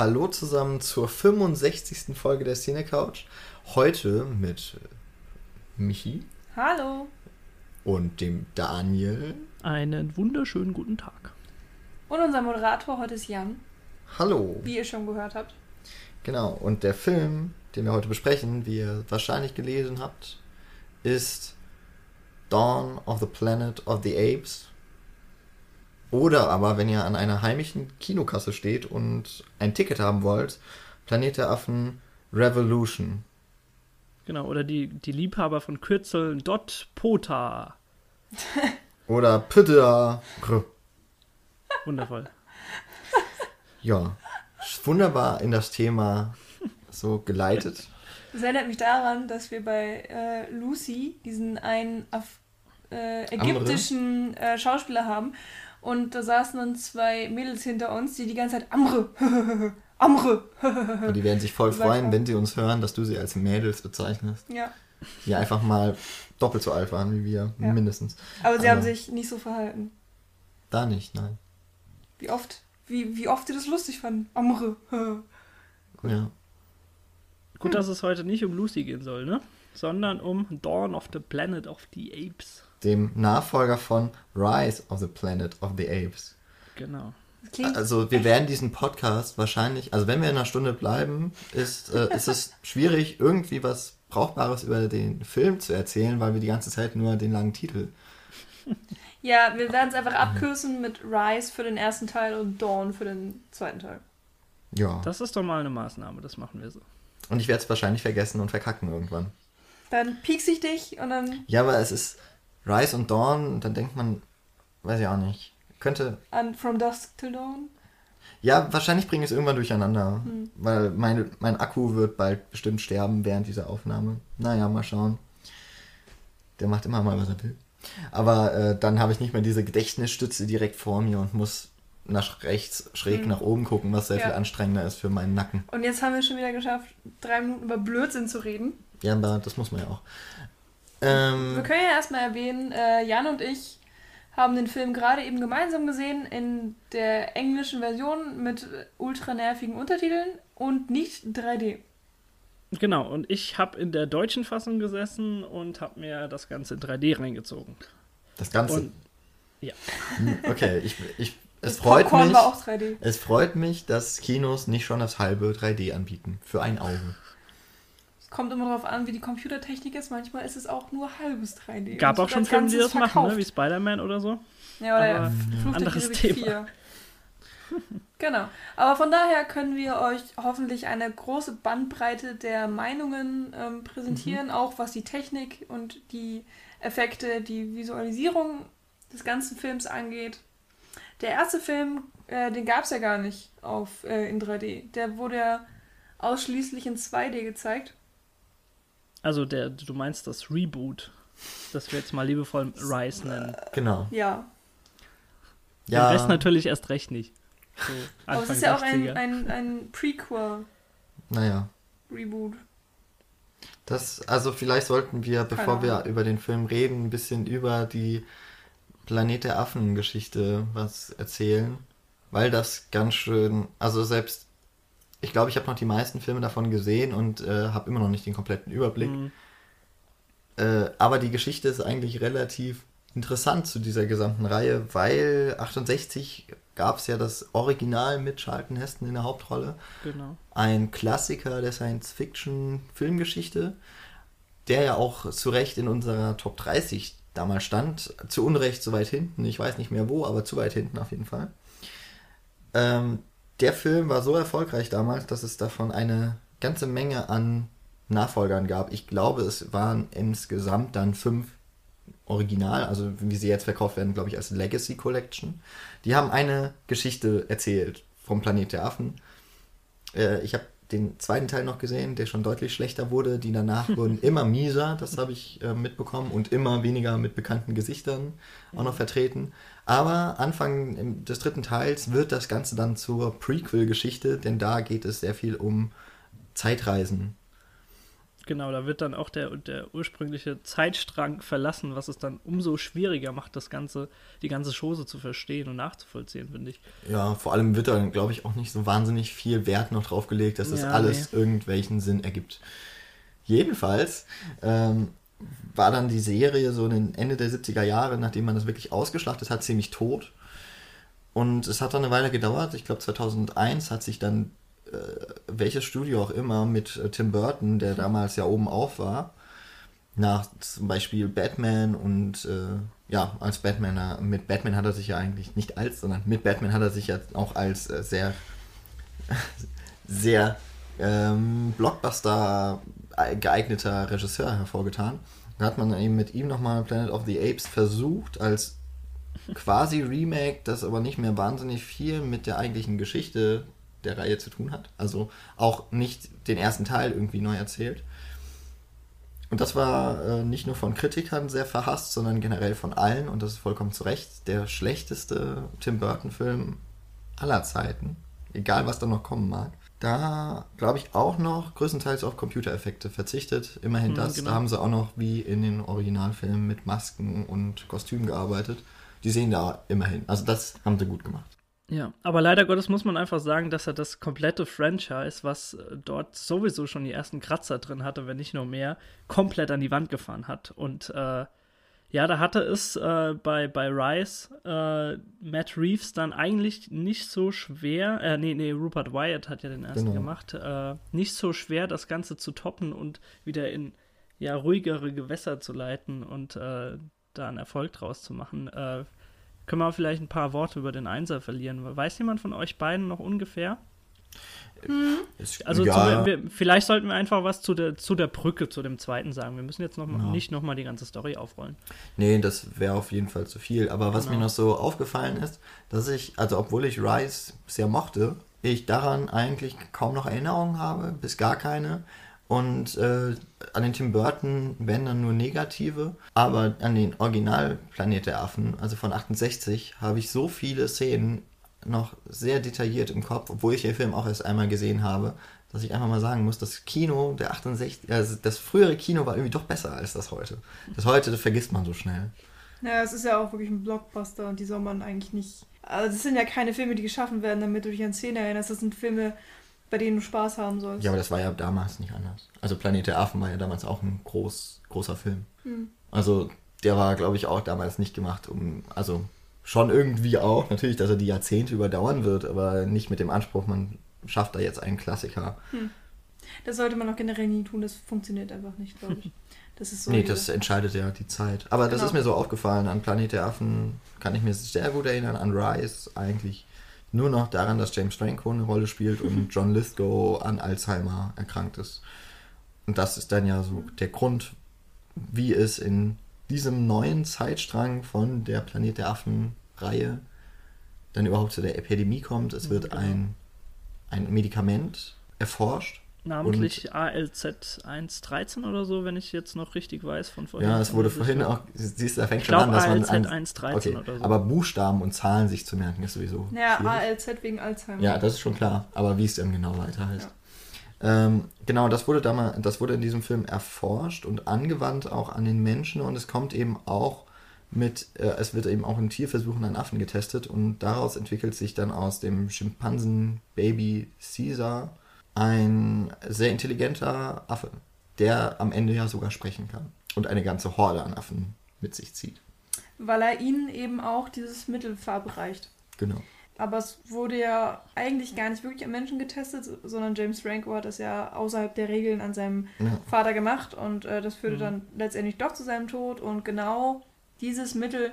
Hallo zusammen zur 65. Folge der Cine Couch. Heute mit Michi. Hallo. Und dem Daniel. Einen wunderschönen guten Tag. Und unser Moderator heute ist Jan. Hallo. Wie ihr schon gehört habt. Genau, und der Film, den wir heute besprechen, wie ihr wahrscheinlich gelesen habt, ist Dawn of the Planet of the Apes oder aber, wenn ihr an einer heimischen Kinokasse steht und ein Ticket haben wollt, Planet der Affen Revolution. Genau, oder die, die Liebhaber von Kürzeln Dot Pota. oder Pütta. Wundervoll. Ja, wunderbar in das Thema so geleitet. Das erinnert mich daran, dass wir bei äh, Lucy diesen einen Af äh, ägyptischen äh, Schauspieler haben und da saßen dann zwei Mädels hinter uns, die die ganze Zeit Amre, Amre. und die werden sich voll freuen, wenn sie uns hören, dass du sie als Mädels bezeichnest. Ja. Die einfach mal doppelt so alt waren wie wir, ja. mindestens. Aber sie Aber haben sich nicht so verhalten. Da nicht, nein. Wie oft, wie, wie oft sie das lustig fanden. Amre. ja. Gut, dass es heute nicht um Lucy gehen soll, ne? Sondern um Dawn of the Planet of the Apes dem Nachfolger von Rise of the Planet of the Apes. Genau. Also wir werden diesen Podcast wahrscheinlich, also wenn wir in einer Stunde bleiben, ist, äh, ist es schwierig, irgendwie was Brauchbares über den Film zu erzählen, weil wir die ganze Zeit nur den langen Titel. Ja, wir werden es einfach abkürzen mit Rise für den ersten Teil und Dawn für den zweiten Teil. Ja. Das ist doch mal eine Maßnahme, das machen wir so. Und ich werde es wahrscheinlich vergessen und verkacken irgendwann. Dann piekst ich dich und dann. Ja, aber es ist, Rise und Dawn, dann denkt man, weiß ich auch nicht. Könnte. An From Dusk Till Dawn? Ja, wahrscheinlich bringe ich es irgendwann durcheinander. Hm. Weil mein, mein Akku wird bald bestimmt sterben während dieser Aufnahme. Naja, mal schauen. Der macht immer mal, was er will. Aber äh, dann habe ich nicht mehr diese Gedächtnisstütze direkt vor mir und muss nach rechts schräg hm. nach oben gucken, was sehr ja. viel anstrengender ist für meinen Nacken. Und jetzt haben wir schon wieder geschafft, drei Minuten über Blödsinn zu reden. Ja, aber das muss man ja auch. Ähm, Wir können ja erstmal erwähnen, äh, Jan und ich haben den Film gerade eben gemeinsam gesehen in der englischen Version mit ultra nervigen Untertiteln und nicht 3D. Genau, und ich habe in der deutschen Fassung gesessen und habe mir das Ganze in 3D reingezogen. Das Ganze? Und, ja. Hm, okay, ich, ich, es, freut Popcorn mich, war auch 3D. es freut mich, dass Kinos nicht schon das halbe 3D anbieten. Für ein Auge kommt immer darauf an, wie die Computertechnik ist. Manchmal ist es auch nur halbes 3D. Gab auch schon Filme, die das verkauft. machen, ne? wie Spider-Man oder so. Ja, oder Aber ja, anderes Thema. genau. Aber von daher können wir euch hoffentlich eine große Bandbreite der Meinungen ähm, präsentieren, mhm. auch was die Technik und die Effekte, die Visualisierung des ganzen Films angeht. Der erste Film, äh, den gab es ja gar nicht auf, äh, in 3D. Der wurde ja ausschließlich in 2D gezeigt. Also der, du meinst das Reboot, das wir jetzt mal liebevoll Rise nennen. Genau. Ja. Ja. Den Rest natürlich erst recht nicht. So Aber es ist ja auch ein, ein, ein Prequel. Naja. Reboot. Das, also vielleicht sollten wir, bevor wir über den Film reden, ein bisschen über die Planet der Affen-Geschichte was erzählen. Weil das ganz schön, also selbst ich glaube, ich habe noch die meisten Filme davon gesehen und äh, habe immer noch nicht den kompletten Überblick. Mhm. Äh, aber die Geschichte ist eigentlich relativ interessant zu dieser gesamten Reihe, weil 68 gab es ja das Original mit Charlton Heston in der Hauptrolle. Genau. Ein Klassiker der Science-Fiction-Filmgeschichte, der ja auch zu Recht in unserer Top 30 damals stand. Zu Unrecht zu weit hinten, ich weiß nicht mehr wo, aber zu weit hinten auf jeden Fall. Ähm, der Film war so erfolgreich damals, dass es davon eine ganze Menge an Nachfolgern gab. Ich glaube, es waren insgesamt dann fünf Original, also wie sie jetzt verkauft werden, glaube ich, als Legacy Collection. Die haben eine Geschichte erzählt vom Planet der Affen. Äh, ich habe den zweiten Teil noch gesehen, der schon deutlich schlechter wurde. Die danach wurden immer mieser, das habe ich äh, mitbekommen, und immer weniger mit bekannten Gesichtern auch noch vertreten. Aber Anfang des dritten Teils wird das Ganze dann zur Prequel-Geschichte, denn da geht es sehr viel um Zeitreisen. Genau, da wird dann auch der, der ursprüngliche Zeitstrang verlassen, was es dann umso schwieriger macht, das Ganze, die ganze Chose zu verstehen und nachzuvollziehen, finde ich. Ja, vor allem wird da, glaube ich, auch nicht so wahnsinnig viel Wert noch drauf gelegt, dass das ja, alles nee. irgendwelchen Sinn ergibt. Jedenfalls ähm, war dann die Serie so in Ende der 70er Jahre, nachdem man das wirklich ausgeschlachtet hat, ziemlich tot. Und es hat dann eine Weile gedauert. Ich glaube, 2001 hat sich dann welches Studio auch immer mit äh, Tim Burton, der damals ja oben auf war, nach zum Beispiel Batman und äh, ja, als Batman, mit Batman hat er sich ja eigentlich nicht als, sondern mit Batman hat er sich ja auch als äh, sehr, sehr ähm, Blockbuster geeigneter Regisseur hervorgetan. Da hat man eben mit ihm nochmal Planet of the Apes versucht, als quasi Remake, das aber nicht mehr wahnsinnig viel mit der eigentlichen Geschichte der Reihe zu tun hat. Also auch nicht den ersten Teil irgendwie neu erzählt. Und das war äh, nicht nur von Kritikern sehr verhasst, sondern generell von allen, und das ist vollkommen zu Recht, der schlechteste Tim Burton-Film aller Zeiten. Egal, was da noch kommen mag. Da glaube ich auch noch größtenteils auf Computereffekte verzichtet. Immerhin mhm, das. Genau. Da haben sie auch noch wie in den Originalfilmen mit Masken und Kostümen gearbeitet. Die sehen da immerhin. Also das haben sie gut gemacht. Ja, aber leider Gottes muss man einfach sagen, dass er das komplette Franchise, was äh, dort sowieso schon die ersten Kratzer drin hatte, wenn nicht nur mehr, komplett an die Wand gefahren hat. Und äh, ja, da hatte es äh, bei, bei Rise äh, Matt Reeves dann eigentlich nicht so schwer, äh, nee, nee, Rupert Wyatt hat ja den ersten genau. gemacht, äh, nicht so schwer, das Ganze zu toppen und wieder in ja, ruhigere Gewässer zu leiten und äh, da einen Erfolg draus zu machen. Können wir vielleicht ein paar Worte über den Einser verlieren. Weiß jemand von euch beiden noch ungefähr? Hm. Also ja. zu, wir, vielleicht sollten wir einfach was zu der, zu der Brücke, zu dem zweiten sagen. Wir müssen jetzt noch mal, ja. nicht nochmal die ganze Story aufrollen. Nee, das wäre auf jeden Fall zu viel. Aber was genau. mir noch so aufgefallen ist, dass ich, also obwohl ich Rise sehr mochte, ich daran eigentlich kaum noch Erinnerungen habe, bis gar keine. Und äh, an den Tim Burton werden dann nur negative, aber an den Original Planet der Affen, also von 68, habe ich so viele Szenen noch sehr detailliert im Kopf, obwohl ich den Film auch erst einmal gesehen habe, dass ich einfach mal sagen muss, das Kino der 68, also das frühere Kino war irgendwie doch besser als das heute. Das heute das vergisst man so schnell. Ja, es ist ja auch wirklich ein Blockbuster und die soll man eigentlich nicht. Also, das sind ja keine Filme, die geschaffen werden, damit du dich an Szenen erinnerst. Das sind Filme, bei denen du Spaß haben sollst. Ja, aber das war ja damals nicht anders. Also Planet der Affen war ja damals auch ein groß, großer Film. Hm. Also der war, glaube ich, auch damals nicht gemacht, um, also schon irgendwie auch, natürlich, dass er die Jahrzehnte überdauern wird, aber nicht mit dem Anspruch, man schafft da jetzt einen Klassiker. Hm. Das sollte man auch generell nie tun, das funktioniert einfach nicht, glaube ich. Das ist so nee, das entscheidet ja die Zeit. Aber genau. das ist mir so aufgefallen. An Planet der Affen kann ich mir sehr gut erinnern. An Rise eigentlich nur noch daran, dass James Franco eine Rolle spielt und John Lithgow an Alzheimer erkrankt ist. Und das ist dann ja so der Grund, wie es in diesem neuen Zeitstrang von der Planet der Affen-Reihe dann überhaupt zu der Epidemie kommt. Es wird genau. ein, ein Medikament erforscht, Namentlich ALZ 113 oder so, wenn ich jetzt noch richtig weiß von vorhin. Ja, es wurde vorhin auch, siehst du, da fängt schon an, dass ALZ man. ALZ 113 okay, oder so. Aber Buchstaben und Zahlen sich zu merken ist sowieso. Ja, schwierig. ALZ wegen Alzheimer. Ja, das ist schon klar. Aber wie es dann genau weiter heißt. Ja. Ähm, genau, das wurde, damals, das wurde in diesem Film erforscht und angewandt auch an den Menschen und es kommt eben auch mit, äh, es wird eben auch in Tierversuchen an Affen getestet und daraus entwickelt sich dann aus dem Schimpansen-Baby Caesar ein sehr intelligenter Affe, der am Ende ja sogar sprechen kann und eine ganze Horde an Affen mit sich zieht. Weil er ihnen eben auch dieses Mittel verabreicht. Genau. Aber es wurde ja eigentlich gar nicht wirklich am Menschen getestet, sondern James Franco hat das ja außerhalb der Regeln an seinem ja. Vater gemacht und äh, das führte mhm. dann letztendlich doch zu seinem Tod und genau dieses Mittel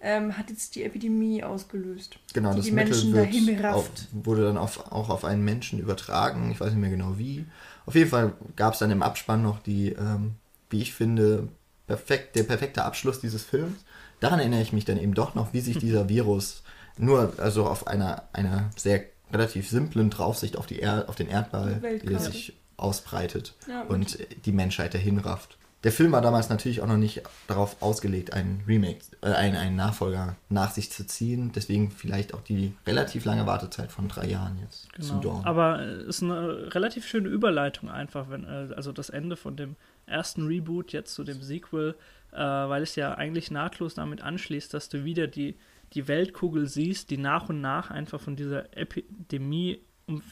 ähm, hat jetzt die Epidemie ausgelöst. Genau, die das die Menschen dahin rafft. wurde dann auf, auch auf einen Menschen übertragen. Ich weiß nicht mehr genau wie. Auf jeden Fall gab es dann im Abspann noch die, ähm, wie ich finde, perfekt, der perfekte Abschluss dieses Films. Daran erinnere ich mich dann eben doch noch, wie sich dieser Virus nur also auf einer, einer sehr relativ simplen Draufsicht auf, die er auf den Erdball, wie er sich ausbreitet ja, und die Menschheit dahin rafft. Der Film war damals natürlich auch noch nicht darauf ausgelegt, einen Remake, äh, einen, einen Nachfolger nach sich zu ziehen. Deswegen vielleicht auch die relativ lange Wartezeit von drei Jahren jetzt genau. zu Dawn. Aber es ist eine relativ schöne Überleitung einfach, wenn, äh, also das Ende von dem ersten Reboot jetzt zu dem Sequel, äh, weil es ja eigentlich nahtlos damit anschließt, dass du wieder die, die Weltkugel siehst, die nach und nach einfach von dieser Epidemie um,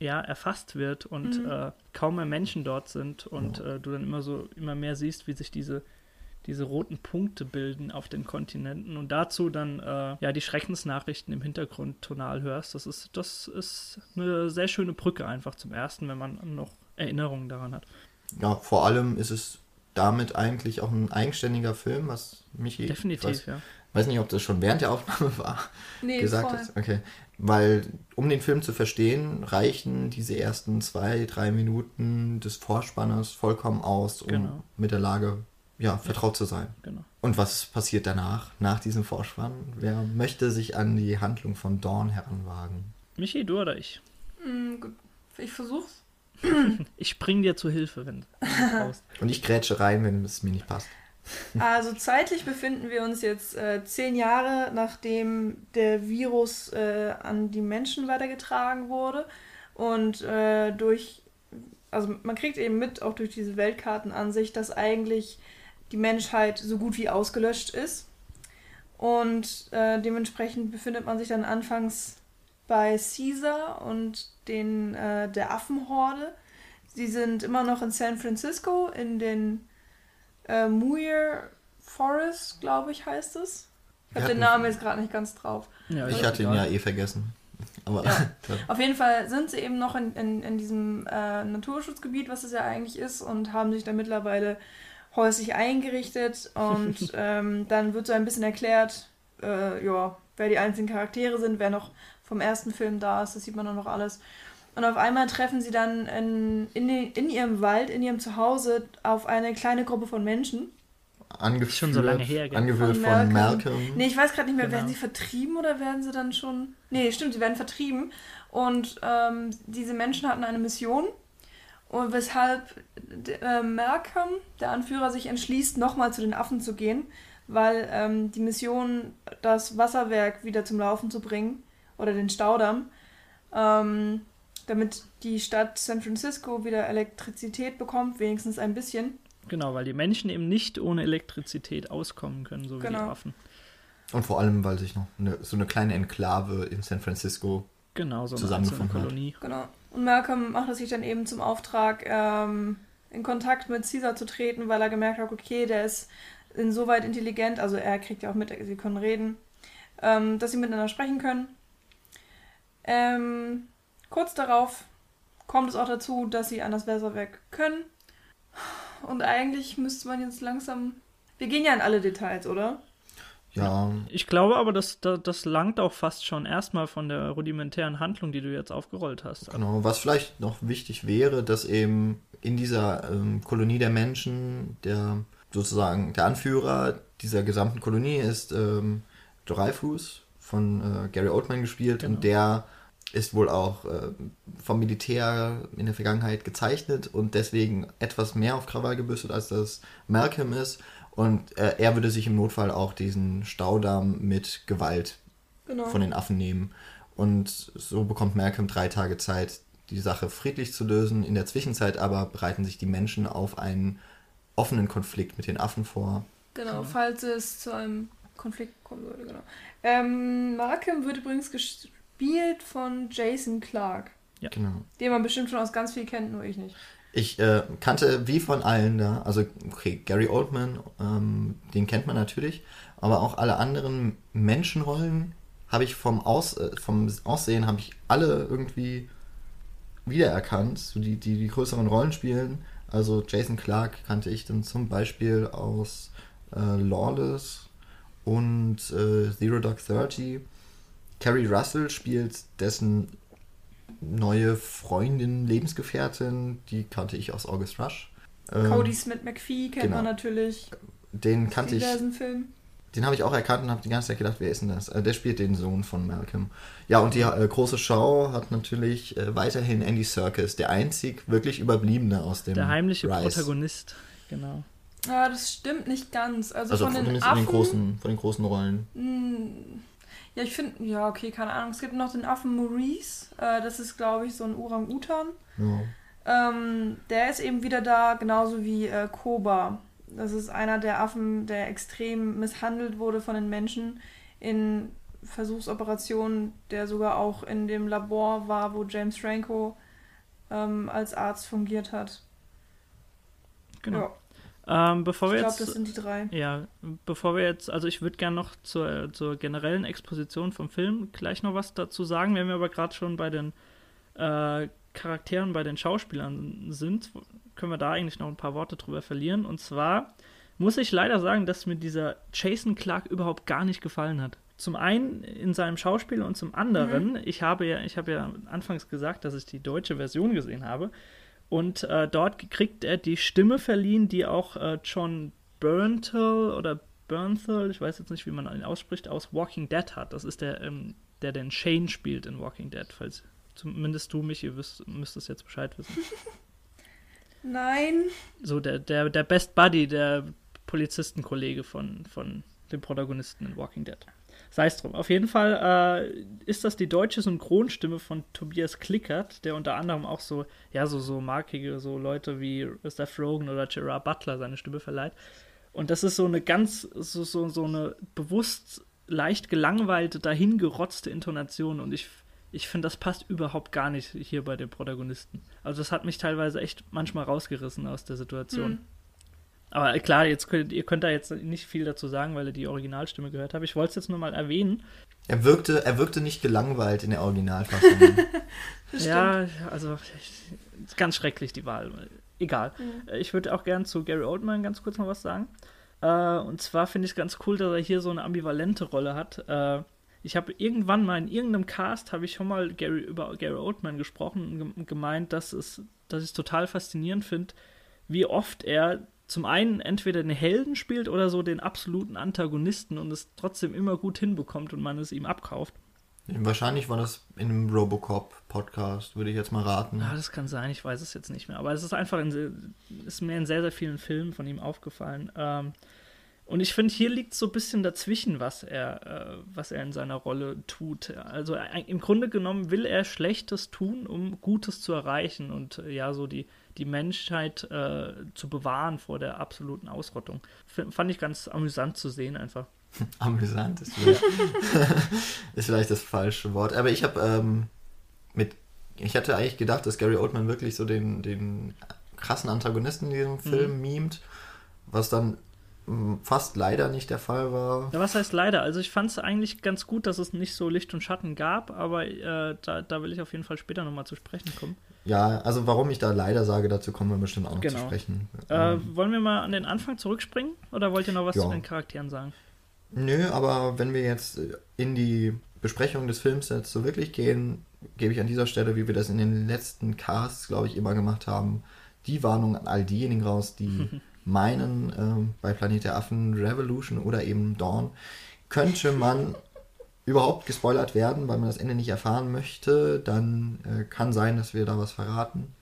ja, erfasst wird und mhm. äh, kaum mehr Menschen dort sind und äh, du dann immer so immer mehr siehst, wie sich diese diese roten Punkte bilden auf den Kontinenten und dazu dann äh, ja die Schreckensnachrichten im Hintergrund tonal hörst. Das ist das ist eine sehr schöne Brücke einfach zum ersten, wenn man noch Erinnerungen daran hat. Ja, vor allem ist es damit eigentlich auch ein eigenständiger Film, was mich definitiv weiß, ja. Weiß nicht, ob das schon während der Aufnahme war. Nee, gesagt voll. Ist. Okay. Weil, um den Film zu verstehen, reichen diese ersten zwei, drei Minuten des Vorspanners vollkommen aus, um genau. mit der Lage ja, vertraut zu sein. Genau. Und was passiert danach, nach diesem Vorspann? Wer möchte sich an die Handlung von Dawn heranwagen? Michi, du oder ich? Mm, ich versuch's. ich spring dir zu Hilfe, wenn du brauchst. Und ich grätsche rein, wenn es mir nicht passt. Also zeitlich befinden wir uns jetzt äh, zehn Jahre, nachdem der Virus äh, an die Menschen weitergetragen wurde. Und äh, durch, also man kriegt eben mit, auch durch diese Weltkartenansicht, dass eigentlich die Menschheit so gut wie ausgelöscht ist. Und äh, dementsprechend befindet man sich dann anfangs bei Caesar und den, äh, der Affenhorde. Sie sind immer noch in San Francisco in den äh, Muir Forest, glaube ich, heißt es. Ich habe den Namen jetzt gerade nicht ganz drauf. Ja, ich hatte ihn ja eh vergessen. Aber ja. Auf jeden Fall sind sie eben noch in, in, in diesem äh, Naturschutzgebiet, was es ja eigentlich ist, und haben sich da mittlerweile häuslich eingerichtet. Und ähm, dann wird so ein bisschen erklärt, äh, ja, wer die einzelnen Charaktere sind, wer noch vom ersten Film da ist, das sieht man dann noch alles. Und auf einmal treffen sie dann in, in, in ihrem Wald, in ihrem Zuhause, auf eine kleine Gruppe von Menschen. Angeführt, schon so lange her, genau. Angeführt von, Malcolm. Malcolm. Nee, ich weiß gerade nicht mehr, genau. werden sie vertrieben oder werden sie dann schon. Nee, stimmt, sie werden vertrieben. Und ähm, diese Menschen hatten eine Mission. Und weshalb äh, Malcolm, der Anführer, sich entschließt, nochmal zu den Affen zu gehen, weil ähm, die Mission, das Wasserwerk wieder zum Laufen zu bringen, oder den Staudamm, ähm, damit die Stadt San Francisco wieder Elektrizität bekommt, wenigstens ein bisschen. Genau, weil die Menschen eben nicht ohne Elektrizität auskommen können, so genau. wie die Waffen. Und vor allem, weil sich noch eine, so eine kleine Enklave in San Francisco genau, so zusammengefunden hat. Kolonie. Genau. Und Malcolm macht es sich dann eben zum Auftrag, ähm, in Kontakt mit Caesar zu treten, weil er gemerkt hat, okay, der ist insoweit intelligent, also er kriegt ja auch mit, sie können reden, ähm, dass sie miteinander sprechen können. Ähm, Kurz darauf kommt es auch dazu, dass sie an das Wässerwerk können. Und eigentlich müsste man jetzt langsam. Wir gehen ja in alle Details, oder? Ja. Ich glaube aber, das, das, das langt auch fast schon erstmal von der rudimentären Handlung, die du jetzt aufgerollt hast. Genau, was vielleicht noch wichtig wäre, dass eben in dieser ähm, Kolonie der Menschen der sozusagen der Anführer dieser gesamten Kolonie ist ähm, Dreyfus von äh, Gary Oldman gespielt genau. und der ist wohl auch äh, vom Militär in der Vergangenheit gezeichnet und deswegen etwas mehr auf Krawall gebürstet, als das Malcolm ist. Und äh, er würde sich im Notfall auch diesen Staudamm mit Gewalt genau. von den Affen nehmen. Und so bekommt Malcolm drei Tage Zeit, die Sache friedlich zu lösen. In der Zwischenzeit aber bereiten sich die Menschen auf einen offenen Konflikt mit den Affen vor. Genau, falls es zu einem Konflikt kommen würde, genau. Ähm, Malcolm wird übrigens gespielt von Jason Clark. Ja. Genau. Den man bestimmt schon aus ganz viel kennt, nur ich nicht. Ich äh, kannte wie von allen da, also okay, Gary Oldman, ähm, den kennt man natürlich, aber auch alle anderen Menschenrollen habe ich vom, Aus, äh, vom Aussehen habe ich alle irgendwie wiedererkannt, so die, die die größeren Rollen spielen. Also Jason Clark kannte ich dann zum Beispiel aus äh, Lawless und äh, Zero Dark Thirty. Carrie Russell spielt dessen neue Freundin, Lebensgefährtin, die kannte ich aus August Rush. Ähm, Cody Smith McPhee kennt genau. man natürlich. Den kannte ich. Film. Den habe ich auch erkannt und habe die ganze Zeit gedacht, wer ist denn das? Äh, der spielt den Sohn von Malcolm. Ja, und die äh, große Schau hat natürlich äh, weiterhin Andy Serkis, der einzig wirklich Überbliebene aus dem Der heimliche Rise. Protagonist, genau. Ja, das stimmt nicht ganz. Also, Also von von, den den, Affen. großen, von den großen Rollen. Ja, ich finde, ja, okay, keine Ahnung. Es gibt noch den Affen Maurice. Äh, das ist, glaube ich, so ein Orang-Utan. Ja. Ähm, der ist eben wieder da, genauso wie äh, Koba. Das ist einer der Affen, der extrem misshandelt wurde von den Menschen in Versuchsoperationen, der sogar auch in dem Labor war, wo James Franco ähm, als Arzt fungiert hat. Genau. Ja, Ähm, bevor ich glaube, das sind die drei. Ja, bevor wir jetzt, also ich würde gerne noch zur, zur generellen Exposition vom Film gleich noch was dazu sagen. Wenn wir aber gerade schon bei den äh, Charakteren, bei den Schauspielern sind, können wir da eigentlich noch ein paar Worte drüber verlieren. Und zwar muss ich leider sagen, dass mir dieser Jason Clark überhaupt gar nicht gefallen hat. Zum einen in seinem Schauspiel und zum anderen, ich habe ja, ich habe ja anfangs gesagt, dass ich die deutsche Version gesehen habe. Und äh, dort kriegt er die Stimme verliehen, die auch äh, John Bernthal oder Bernthal, ich weiß jetzt nicht, wie man ihn ausspricht, aus Walking Dead hat. Das ist der, ähm, der den Shane spielt in Walking Dead, falls zumindest du mich, ihr wisst, müsst jetzt Bescheid wissen. Nein. So der, der, der Best Buddy, der Polizistenkollege von, von dem Protagonisten in Walking Dead. Sei es drum. Auf jeden Fall äh, ist das die deutsche Synchronstimme von Tobias Klickert, der unter anderem auch so, ja, so, so markige, so Leute wie Seth Rogen oder Gerard Butler seine Stimme verleiht. Und das ist so eine ganz, so, so, so eine bewusst leicht gelangweilte, dahingerotzte Intonation. Und ich, ich finde, das passt überhaupt gar nicht hier bei den Protagonisten. Also das hat mich teilweise echt manchmal rausgerissen aus der Situation. Hm. Aber klar, jetzt könnt, ihr könnt da jetzt nicht viel dazu sagen, weil ihr die Originalstimme gehört habt. Ich wollte es jetzt nur mal erwähnen. Er wirkte, er wirkte nicht gelangweilt in der Originalfassung. Ja, also ist ganz schrecklich die Wahl. Egal. Mhm. Ich würde auch gern zu Gary Oldman ganz kurz noch was sagen. Äh, und zwar finde ich es ganz cool, dass er hier so eine ambivalente Rolle hat. Äh, ich habe irgendwann mal in irgendeinem Cast habe ich schon mal Gary, über Gary Oldman gesprochen und gem- gemeint, dass es, dass ich es total faszinierend finde, wie oft er zum einen entweder den Helden spielt oder so den absoluten Antagonisten und es trotzdem immer gut hinbekommt und man es ihm abkauft. Wahrscheinlich war das in einem Robocop-Podcast, würde ich jetzt mal raten. Ja, das kann sein, ich weiß es jetzt nicht mehr. Aber es ist einfach in, ist mir in sehr, sehr vielen Filmen von ihm aufgefallen. Ähm, und ich finde, hier liegt so ein bisschen dazwischen, was er, äh, was er in seiner Rolle tut. Also äh, im Grunde genommen will er Schlechtes tun, um Gutes zu erreichen und äh, ja, so die, die Menschheit äh, zu bewahren vor der absoluten Ausrottung. F fand ich ganz amüsant zu sehen einfach. Amüsant ist vielleicht, ist vielleicht das falsche Wort. Aber ich habe ähm, mit. Ich hatte eigentlich gedacht, dass Gary Oldman wirklich so den, den krassen Antagonisten in diesem Film mimt, was dann fast leider nicht der Fall war. Ja, was heißt leider? Also ich fand es eigentlich ganz gut, dass es nicht so Licht und Schatten gab, aber äh, da, da will ich auf jeden Fall später nochmal zu sprechen kommen. Ja, also warum ich da leider sage, dazu kommen wir bestimmt auch noch Genau. zu sprechen. Äh, Ähm, wollen wir mal an den Anfang zurückspringen oder wollt ihr noch was Ja. zu den Charakteren sagen? Nö, aber wenn wir jetzt äh, in die Besprechung des Films jetzt so wirklich gehen, gebe ich an dieser Stelle, wie wir das in den letzten Casts, glaube ich, immer gemacht haben, die Warnung an all diejenigen raus, die meinen, ähm, bei Planet der Affen Revolution oder eben Dawn könnte man überhaupt gespoilert werden, weil man das Ende nicht erfahren möchte, dann äh, kann sein, dass wir da was verraten.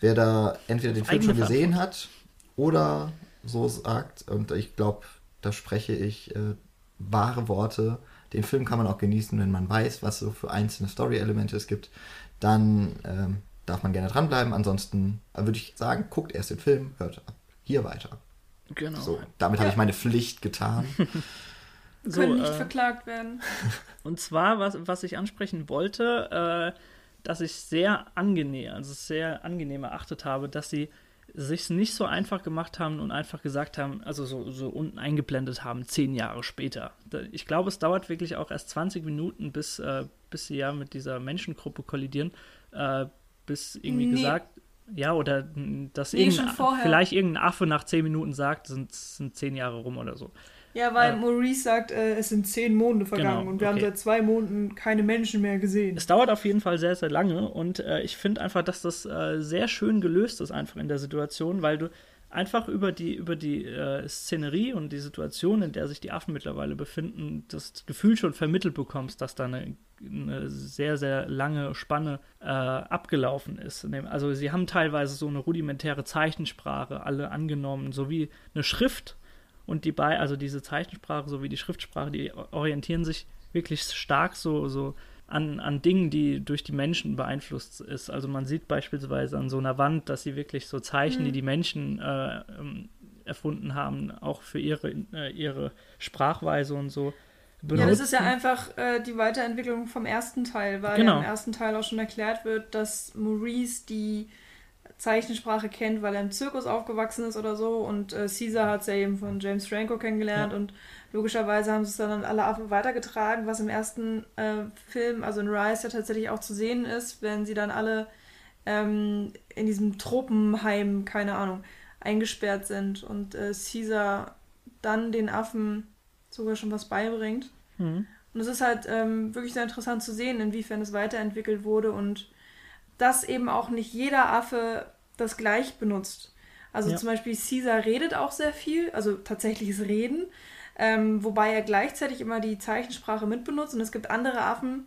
Wer da entweder den Film schon gesehen hat oder so sagt, und ich glaube, da spreche ich äh, wahre Worte. Den Film kann man auch genießen, wenn man weiß, was so für einzelne Story-Elemente es gibt. Dann ähm, darf man gerne dranbleiben. Ansonsten äh, würde ich sagen, guckt erst den Film, hört ab hier weiter. Genau. So, damit habe ich meine Pflicht getan. So, können nicht äh, verklagt werden. Und zwar, was, was ich ansprechen wollte, äh, dass ich sehr angenehm, also sehr angenehm erachtet habe, dass sie sich nicht so einfach gemacht haben und einfach gesagt haben, also so, so unten eingeblendet haben, zehn Jahre später. Ich glaube, es dauert wirklich auch erst 20 Minuten, bis, äh, bis sie ja mit dieser Menschengruppe kollidieren, äh, bis irgendwie Nee. gesagt, ja, oder mh, dass Nee, irgendein, vielleicht irgendein Affe nach zehn Minuten sagt, sind, sind zehn Jahre rum oder so. Ja, weil äh, Maurice sagt, äh, es sind zehn Monde vergangen Genau, und wir haben okay. seit zwei Monaten keine Menschen mehr gesehen. Es dauert auf jeden Fall sehr, sehr lange und äh, ich finde einfach, dass das äh, sehr schön gelöst ist einfach in der Situation, weil du einfach über die, über die äh, Szenerie und die Situation, in der sich die Affen mittlerweile befinden, das Gefühl schon vermittelt bekommst, dass da eine eine sehr, sehr lange Spanne äh, abgelaufen ist. Also sie haben teilweise so eine rudimentäre Zeichensprache alle angenommen, sowie eine Schrift und die bei, also diese Zeichensprache sowie die Schriftsprache, die orientieren sich wirklich stark so, so an, an Dingen, die durch die Menschen beeinflusst ist. Also man sieht beispielsweise an so einer Wand, dass sie wirklich so Zeichen, mhm. die die Menschen äh, ähm, erfunden haben, auch für ihre, äh, ihre Sprachweise und so. Benutzen. Ja, das ist ja einfach äh, die Weiterentwicklung vom ersten Teil, weil genau. im ersten Teil auch schon erklärt wird, dass Maurice die Zeichensprache kennt, weil er im Zirkus aufgewachsen ist oder so und äh, Caesar hat es ja eben von James Franco kennengelernt ja. und logischerweise haben sie es dann alle Affen weitergetragen, was im ersten äh, Film, also in Rise, ja tatsächlich auch zu sehen ist, wenn sie dann alle ähm, in diesem Tropenheim, keine Ahnung, eingesperrt sind und äh, Caesar dann den Affen sogar schon was beibringt. Mhm. Und es ist halt ähm, wirklich sehr interessant zu sehen, inwiefern es weiterentwickelt wurde und dass eben auch nicht jeder Affe das gleich benutzt. Also ja. zum Beispiel Caesar redet auch sehr viel, also tatsächliches Reden, ähm, wobei er gleichzeitig immer die Zeichensprache mitbenutzt. Und es gibt andere Affen,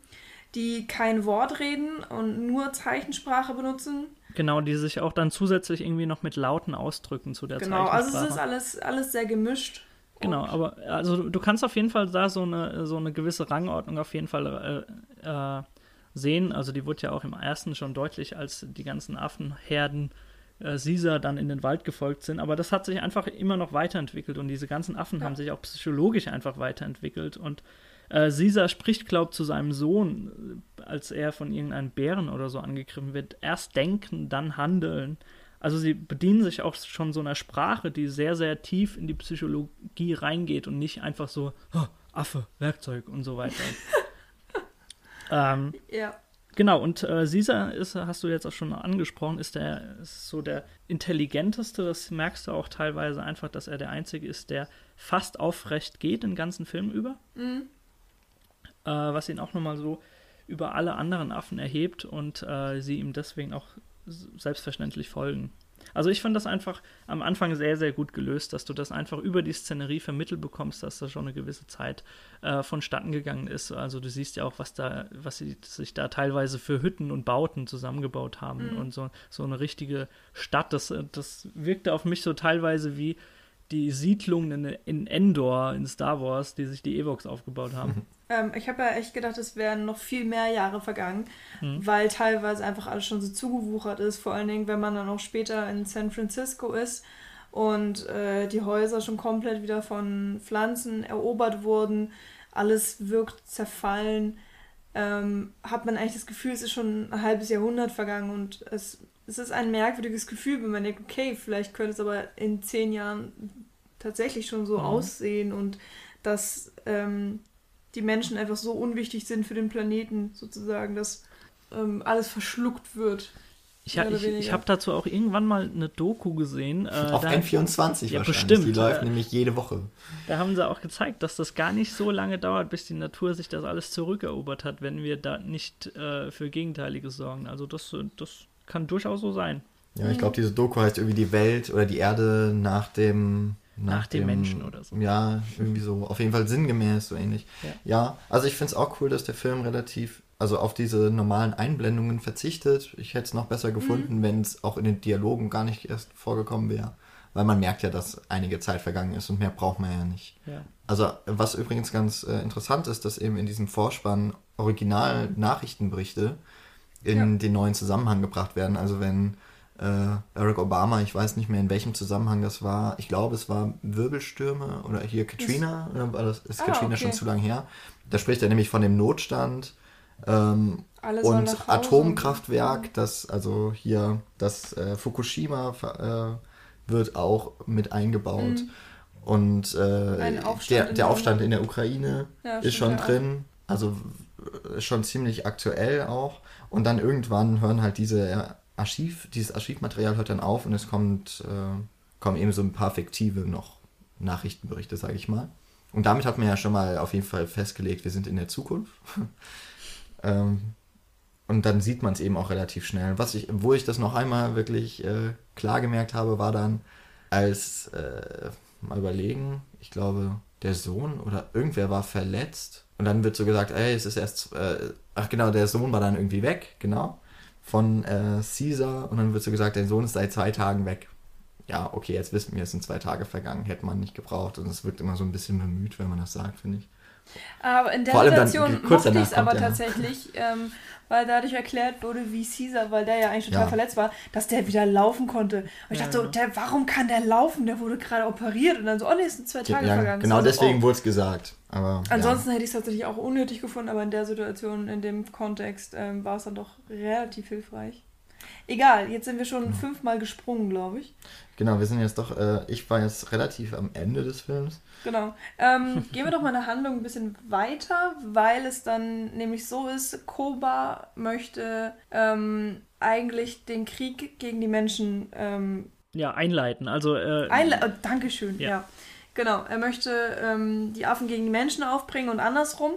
die kein Wort reden und nur Zeichensprache benutzen. Genau, die sich auch dann zusätzlich irgendwie noch mit Lauten ausdrücken zu der genau, Zeichensprache. Genau, also es ist alles, alles sehr gemischt. Genau, aber also du kannst auf jeden Fall da so eine, so eine gewisse Rangordnung auf jeden Fall äh, äh, sehen. Also die wurde ja auch im ersten schon deutlich, als die ganzen Affenherden äh, Caesar dann in den Wald gefolgt sind. Aber das hat sich einfach immer noch weiterentwickelt und diese ganzen Affen ja. haben sich auch psychologisch einfach weiterentwickelt. Und äh, Caesar spricht, glaube ich, zu seinem Sohn, äh, als er von irgendeinem Bären oder so angegriffen wird, erst denken, dann handeln. Also sie bedienen sich auch schon so einer Sprache, die sehr, sehr tief in die Psychologie reingeht und nicht einfach so, oh, Affe, Werkzeug und so weiter. ähm, ja. Genau, und äh, Caesar ist, hast du jetzt auch schon angesprochen, ist der ist so der intelligenteste. Das merkst du auch teilweise einfach, dass er der Einzige ist, der fast aufrecht geht den ganzen Film über. Mhm. Äh, was ihn auch nochmal so über alle anderen Affen erhebt und äh, sie ihm deswegen auch selbstverständlich folgen. Also ich fand das einfach am Anfang sehr, sehr gut gelöst, dass du das einfach über die Szenerie vermittelt bekommst, dass da schon eine gewisse Zeit äh, vonstatten gegangen ist. Also du siehst ja auch, was da, was sie sich da teilweise für Hütten und Bauten zusammengebaut haben mhm. und so, so eine richtige Stadt. Das, das wirkte auf mich so teilweise wie die Siedlungen in, in Endor in Star Wars, die sich die Evox aufgebaut haben. Ähm, ich habe ja echt gedacht, es wären noch viel mehr Jahre vergangen, mhm. weil teilweise einfach alles schon so zugewuchert ist. Vor allen Dingen, wenn man dann auch später in San Francisco ist und äh, die Häuser schon komplett wieder von Pflanzen erobert wurden, alles wirkt zerfallen. Ähm, hat man eigentlich das Gefühl, es ist schon ein halbes Jahrhundert vergangen und es, es ist ein merkwürdiges Gefühl, wenn man denkt, okay, vielleicht könnte es aber in zehn Jahren tatsächlich schon so mhm. aussehen und dass ähm, die Menschen einfach so unwichtig sind für den Planeten, sozusagen, dass ähm, alles verschluckt wird. Ich, ich, ich habe dazu auch irgendwann mal eine Doku gesehen. Äh, Auf N24 ja, wahrscheinlich. Bestimmt. Die läuft äh, nämlich jede Woche. Da haben sie auch gezeigt, dass das gar nicht so lange dauert, bis die Natur sich das alles zurückerobert hat, wenn wir da nicht äh, für Gegenteiliges sorgen. Also das, das kann durchaus so sein. Ja, ich glaube, diese Doku heißt irgendwie die Welt oder die Erde nach dem nach, nach dem, dem, Menschen oder so. Ja, irgendwie so. Auf jeden Fall sinngemäß, so ähnlich. Ja, ja also ich finde es auch cool, dass der Film relativ, also auf diese normalen Einblendungen verzichtet. Ich hätte es noch besser gefunden, mhm. wenn es auch in den Dialogen gar nicht erst vorgekommen wäre. Weil man merkt ja, dass einige Zeit vergangen ist und mehr braucht man ja nicht. Ja. Also, was übrigens ganz äh, interessant ist, dass eben in diesem Vorspann original Nachrichtenberichte in ja. den neuen Zusammenhang gebracht werden. Also, wenn äh, Barack Obama, ich weiß nicht mehr in welchem Zusammenhang das war. Ich glaube, es war Wirbelstürme oder hier Katrina, ist, oder war das, ist ah, Katrina okay. schon zu lange her? Da spricht er nämlich von dem Notstand ähm, und Atomkraftwerk, das also hier das äh, Fukushima äh, wird auch mit eingebaut. Mhm. Und äh, der, der Aufstand in der Ukraine ja, ist schon drin. Also äh, schon ziemlich aktuell auch. Und dann irgendwann hören halt diese Archiv, dieses Archivmaterial hört dann auf und es kommt, äh, kommen eben so ein paar fiktive noch Nachrichtenberichte, sage ich mal. Und damit hat man ja schon mal auf jeden Fall festgelegt, wir sind in der Zukunft. ähm, und dann sieht man es eben auch relativ schnell. Was ich, wo ich das noch einmal wirklich äh, klar gemerkt habe, war dann, als äh, mal überlegen, ich glaube, der Sohn oder irgendwer war verletzt Und dann wird so gesagt, ey, es ist erst, äh, ach genau, der Sohn war dann irgendwie weg, genau, von äh, Caesar. Und dann wird so gesagt, der Sohn ist seit zwei Tagen weg. Ja, okay, jetzt wissen wir, es sind zwei Tage vergangen, hätte man nicht gebraucht. Und es wirkt immer so ein bisschen bemüht, wenn man das sagt, finde ich. Aber in der Situation mochte ich es aber ja. tatsächlich, ähm, weil dadurch erklärt wurde, wie Caesar, weil der ja eigentlich total ja. verletzt war, dass der wieder laufen konnte. Und ich ja, dachte so, der, warum kann der laufen? Der wurde gerade operiert und dann so, oh nee, es sind zwei Tage vergangen. Genau so, deswegen oh. wurde es gesagt. Aber, Ansonsten hätte ich es tatsächlich auch unnötig gefunden, aber in der Situation, in dem Kontext, ähm, war es dann doch relativ hilfreich. Egal, jetzt sind wir schon fünfmal gesprungen, glaube ich. Genau, wir sind jetzt doch, äh, ich war jetzt relativ am Ende des Films. Genau. Ähm, gehen wir doch mal eine Handlung ein bisschen weiter, weil es dann nämlich so ist, Koba möchte ähm, eigentlich den Krieg gegen die Menschen ähm, ja, einleiten. Also äh, Einle oh, Dankeschön, ja. ja. Genau, er möchte ähm, die Affen gegen die Menschen aufbringen und andersrum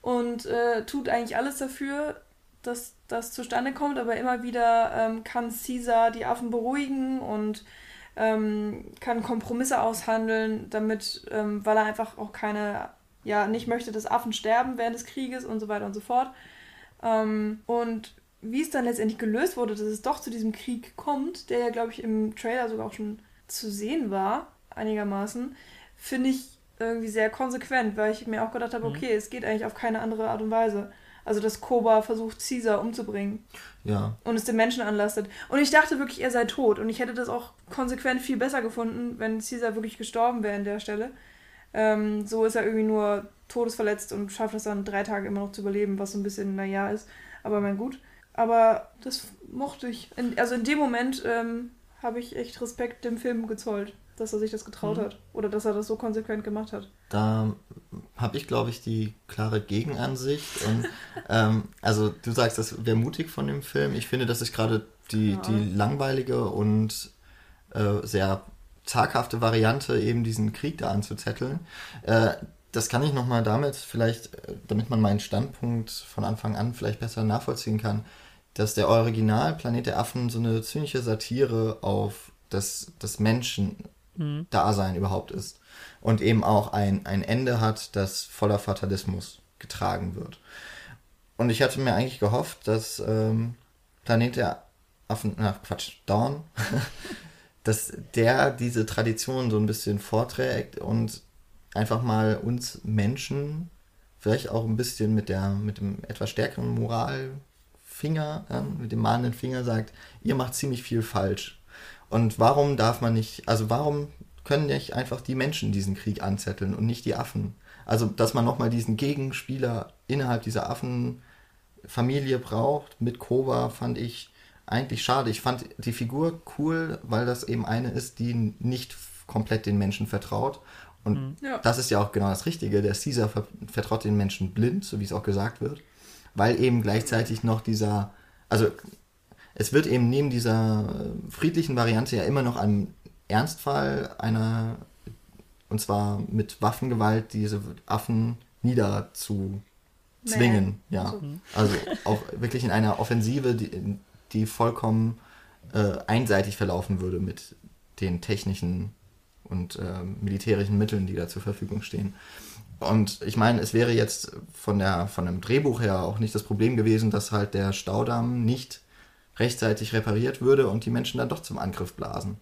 und äh, tut eigentlich alles dafür, dass das zustande kommt, aber immer wieder ähm, kann Caesar die Affen beruhigen und ähm, kann Kompromisse aushandeln, damit, ähm, weil er einfach auch keine, ja, nicht möchte, dass Affen sterben während des Krieges und so weiter und so fort. Ähm, und wie es dann letztendlich gelöst wurde, dass es doch zu diesem Krieg kommt, der ja, glaube ich, im Trailer sogar auch schon zu sehen war, einigermaßen, finde ich irgendwie sehr konsequent, weil ich mir auch gedacht habe, mhm. okay, es geht eigentlich auf keine andere Art und Weise. Also, dass Koba versucht, Caesar umzubringen. Ja. Und es den Menschen anlastet. Und ich dachte wirklich, er sei tot. Und ich hätte das auch konsequent viel besser gefunden, wenn Caesar wirklich gestorben wäre an der Stelle. Ähm, so ist er irgendwie nur todesverletzt und schafft es dann drei Tage immer noch zu überleben, was so ein bisschen, naja, ist. Aber mein gut. Aber das mochte ich. In, also in dem Moment ähm, habe ich echt Respekt dem Film gezollt dass er sich das getraut mhm. hat oder dass er das so konsequent gemacht hat. Da habe ich, glaube ich, die klare Gegenansicht. Und ähm, also du sagst, das wäre mutig von dem Film. Ich finde, das ist gerade die, ja. die langweilige und äh, sehr zaghafte Variante, eben diesen Krieg da anzuzetteln. Äh, das kann ich nochmal damit vielleicht, äh, damit man meinen Standpunkt von Anfang an vielleicht besser nachvollziehen kann, dass der Original Planet der Affen so eine zynische Satire auf das, das Menschen mhm. Dasein überhaupt ist. Und eben auch ein, ein Ende hat, das voller Fatalismus getragen wird. Und ich hatte mir eigentlich gehofft, dass ähm, Planet der Affen, na Quatsch, Dawn, dass der diese Tradition so ein bisschen vorträgt und einfach mal uns Menschen vielleicht auch ein bisschen mit der mit dem etwas stärkeren Moralfinger, äh, mit dem mahnenden Finger sagt, ihr macht ziemlich viel falsch und warum darf man nicht, also warum können nicht einfach die Menschen diesen Krieg anzetteln und nicht die Affen? Also, dass man nochmal diesen Gegenspieler innerhalb dieser Affenfamilie braucht, mit Koba, fand ich eigentlich schade. Ich fand die Figur cool, weil das eben eine ist, die nicht komplett den Menschen vertraut. Und mhm. ja. das ist ja auch genau das Richtige. Der Caesar vertraut den Menschen blind, so wie es auch gesagt wird, weil eben gleichzeitig noch dieser, also es wird eben neben dieser friedlichen Variante ja immer noch ein Ernstfall einer, und zwar mit Waffengewalt, diese Affen niederzuzwingen. Nee. Ja. Also auch wirklich in einer Offensive, die, die vollkommen äh, einseitig verlaufen würde mit den technischen und äh, militärischen Mitteln, die da zur Verfügung stehen. Und ich meine, es wäre jetzt von, der, von dem Drehbuch her auch nicht das Problem gewesen, dass halt der Staudamm nicht rechtzeitig repariert würde und die Menschen dann doch zum Angriff blasen.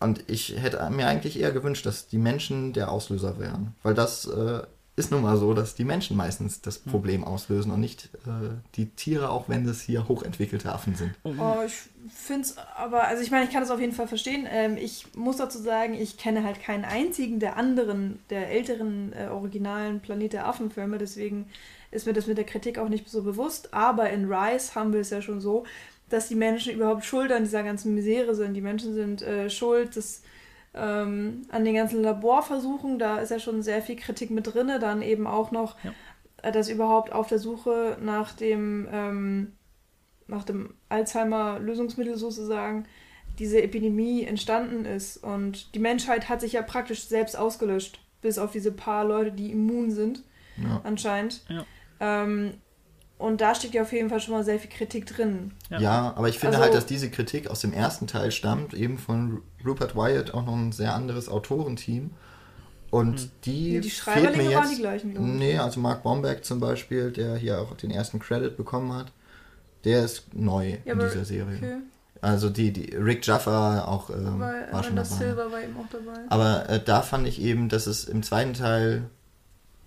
Und ich hätte mir eigentlich eher gewünscht, dass die Menschen der Auslöser wären. Weil das äh, ist nun mal so, dass die Menschen meistens das hm. Problem auslösen und nicht äh, die Tiere, auch wenn das hier hochentwickelte Affen sind. Oh, ich finde es aber, also ich meine, ich kann das auf jeden Fall verstehen. Ähm, ich muss dazu sagen, ich kenne halt keinen einzigen der anderen, der älteren äh, originalen Planet der Affen-Filme, deswegen ist mir das mit der Kritik auch nicht so bewusst. Aber in Rise haben wir es ja schon so, dass die Menschen überhaupt schuld an dieser ganzen Misere sind. Die Menschen sind äh, schuld dass, ähm, an den ganzen Laborversuchen. Da ist ja schon sehr viel Kritik mit drin. Dann eben auch noch, ja. äh, dass überhaupt auf der Suche nach dem, ähm, nach dem Alzheimer-Lösungsmittel sozusagen diese Epidemie entstanden ist. Und die Menschheit hat sich ja praktisch selbst ausgelöscht, bis auf diese paar Leute, die immun sind, ja. anscheinend. Ja. Ähm, und da steht ja auf jeden Fall schon mal sehr viel Kritik drin. Ja, ja aber ich finde also, halt, dass diese Kritik aus dem ersten Teil stammt, eben von Rupert Wyatt, auch noch ein sehr anderes Autorenteam. Und hm. die, die fehlt mir jetzt. Waren die gleichen, nee, also Mark Bomberg zum Beispiel, der hier auch den ersten Credit bekommen hat, der ist neu ja, in dieser Serie. Okay. Also die, die Rick Jaffa auch äh, war, war schon dabei. Silver war eben auch dabei. Aber äh, da fand ich eben, dass es im zweiten Teil,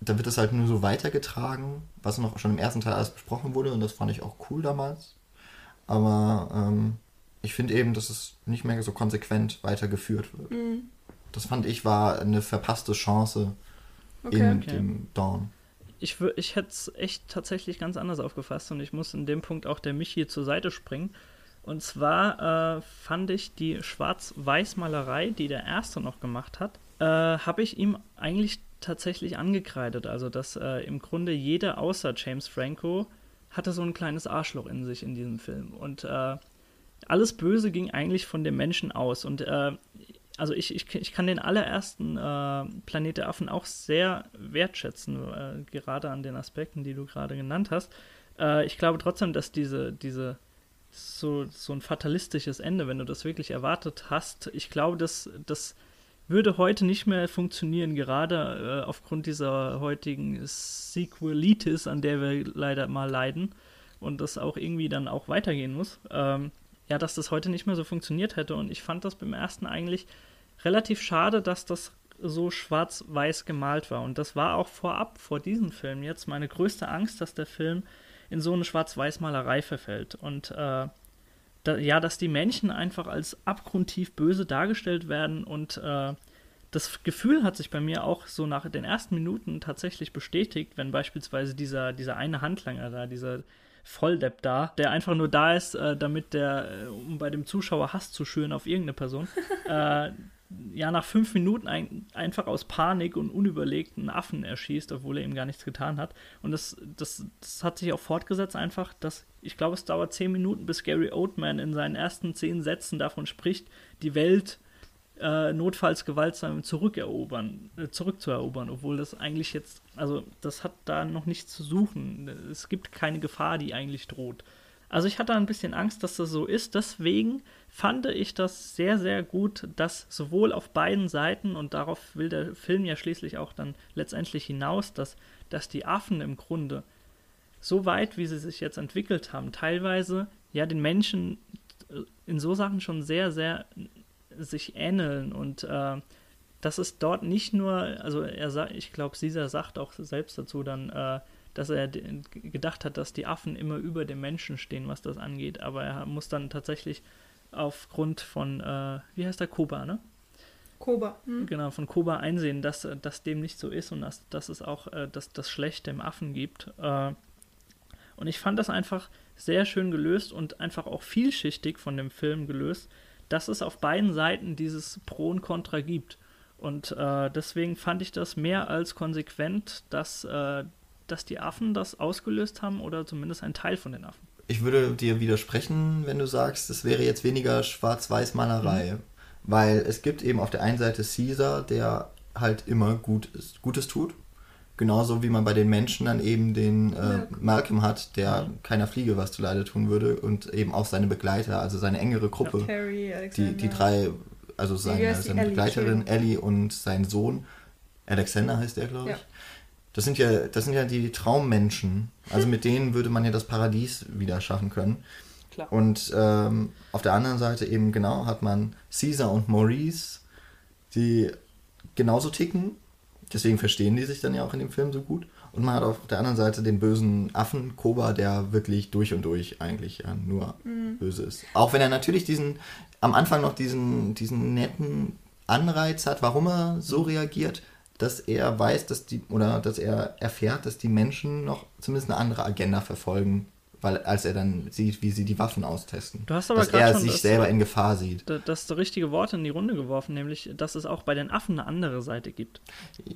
da wird es halt nur so weitergetragen, was noch schon im ersten Teil alles besprochen wurde und das fand ich auch cool damals. Aber ähm, ich finde eben, dass es nicht mehr so konsequent weitergeführt wird. Mhm. Das fand ich war eine verpasste Chance okay, in okay. dem Dawn. Ich, ich hätte es echt tatsächlich ganz anders aufgefasst und ich muss in dem Punkt auch der Michi zur Seite springen. Und zwar äh, fand ich die Schwarz-Weiß-Malerei, die der erste noch gemacht hat, äh, habe ich ihm eigentlich tatsächlich angekreidet. Also, dass äh, im Grunde jeder außer James Franco hatte so ein kleines Arschloch in sich in diesem Film. Und äh, alles Böse ging eigentlich von dem Menschen aus. Und äh, also ich, ich, ich kann den allerersten äh, Planet der Affen auch sehr wertschätzen, äh, gerade an den Aspekten, die du gerade genannt hast. Äh, ich glaube trotzdem, dass diese, diese so, so ein fatalistisches Ende, wenn du das wirklich erwartet hast, ich glaube, dass das würde heute nicht mehr funktionieren, gerade äh, aufgrund dieser heutigen Sequelitis, an der wir leider mal leiden und das auch irgendwie dann auch weitergehen muss. Ähm, ja, dass das heute nicht mehr so funktioniert hätte. Und ich fand das beim ersten eigentlich relativ schade, dass das so schwarz-weiß gemalt war. Und das war auch vorab, vor diesem Film jetzt, meine größte Angst, dass der Film in so eine Schwarz-Weiß-Malerei verfällt. Und äh, da, ja, dass die Männchen einfach als abgrundtief böse dargestellt werden und äh, das Gefühl hat sich bei mir auch so nach den ersten Minuten tatsächlich bestätigt, wenn beispielsweise dieser, dieser eine Handlanger da, dieser Volldepp da, der einfach nur da ist, äh, damit der, äh, um bei dem Zuschauer Hass zu schüren auf irgendeine Person, äh, ja, nach fünf Minuten ein, einfach aus Panik und unüberlegten Affen erschießt, obwohl er ihm gar nichts getan hat. Und das, das, das hat sich auch fortgesetzt, einfach, dass ich glaube, es dauert zehn Minuten, bis Gary Oldman in seinen ersten zehn Sätzen davon spricht, die Welt äh, notfalls gewaltsam zurückerobern, äh, zurückzuerobern, obwohl das eigentlich jetzt, also das hat da noch nichts zu suchen. Es gibt keine Gefahr, die eigentlich droht. Also ich hatte ein bisschen Angst, dass das so ist. Deswegen fand ich das sehr, sehr gut, dass sowohl auf beiden Seiten, und darauf will der Film ja schließlich auch dann letztendlich hinaus, dass, dass die Affen im Grunde so weit, wie sie sich jetzt entwickelt haben, teilweise ja den Menschen in so Sachen schon sehr, sehr sich ähneln und äh, das ist dort nicht nur, also er sagt, ich glaube, Caesar sagt auch selbst dazu dann, äh, dass er gedacht hat, dass die Affen immer über dem Menschen stehen, was das angeht. Aber er muss dann tatsächlich aufgrund von, äh, wie heißt der, Koba, ne? Koba. Hm. Genau, von Koba einsehen, dass, dass dem nicht so ist und dass, dass es auch äh, dass das Schlechte im Affen gibt. Äh, und ich fand das einfach sehr schön gelöst und einfach auch vielschichtig von dem Film gelöst, dass es auf beiden Seiten dieses Pro und Contra gibt. Und äh, deswegen fand ich das mehr als konsequent, dass äh, dass die Affen das ausgelöst haben oder zumindest ein Teil von den Affen. Ich würde dir widersprechen, wenn du sagst, es wäre jetzt weniger Schwarz-Weiß-Malerei. Mhm. Weil es gibt eben auf der einen Seite Caesar, der halt immer gut ist, Gutes tut. Genauso wie man bei den Menschen dann eben den äh, Malcolm hat, der mhm. keiner Fliege was zu Leide tun würde und eben auch seine Begleiter, also seine engere Gruppe. Carrie, die, die drei, also seine, seine Ellie, Begleiterin Ellie und sein Sohn, Alexander heißt der, glaube ich. Ja das sind ja, das sind ja die Traummenschen. Also mit denen würde man ja das Paradies wieder schaffen können. Klar. Und ähm, auf der anderen Seite eben genau hat man Caesar und Maurice, die genauso ticken. Deswegen verstehen die sich dann ja auch in dem Film so gut. Und man hat auf der anderen Seite den bösen Affen Koba, der wirklich durch und durch eigentlich ja nur mhm. böse ist. Auch wenn er natürlich diesen am Anfang noch diesen, diesen netten Anreiz hat, warum er so reagiert, dass er weiß, dass die, oder dass er erfährt, dass die Menschen noch zumindest eine andere Agenda verfolgen, weil als er dann sieht, wie sie die Waffen austesten. Du hast aber dass er sich selber in Gefahr sieht. Das das richtige Wort in die Runde geworfen, nämlich, dass es auch bei den Affen eine andere Seite gibt.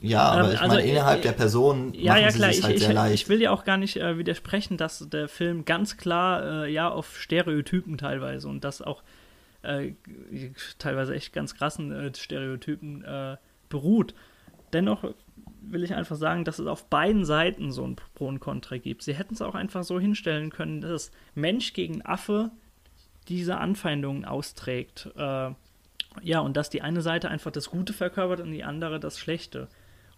Ja, aber ähm, ich also, meine, innerhalb äh, der Person ja, machen ja, klar, sie es halt ich, sehr ich, leicht. Ich will ja auch gar nicht äh, widersprechen, dass der Film ganz klar äh, ja auf Stereotypen teilweise und das auch äh, teilweise echt ganz krassen äh, Stereotypen äh, beruht. Dennoch will ich einfach sagen, dass es auf beiden Seiten so ein Pro und Contra gibt. Sie hätten es auch einfach so hinstellen können, dass Mensch gegen Affe diese Anfeindungen austrägt. Äh, ja, und dass die eine Seite einfach das Gute verkörpert und die andere das Schlechte.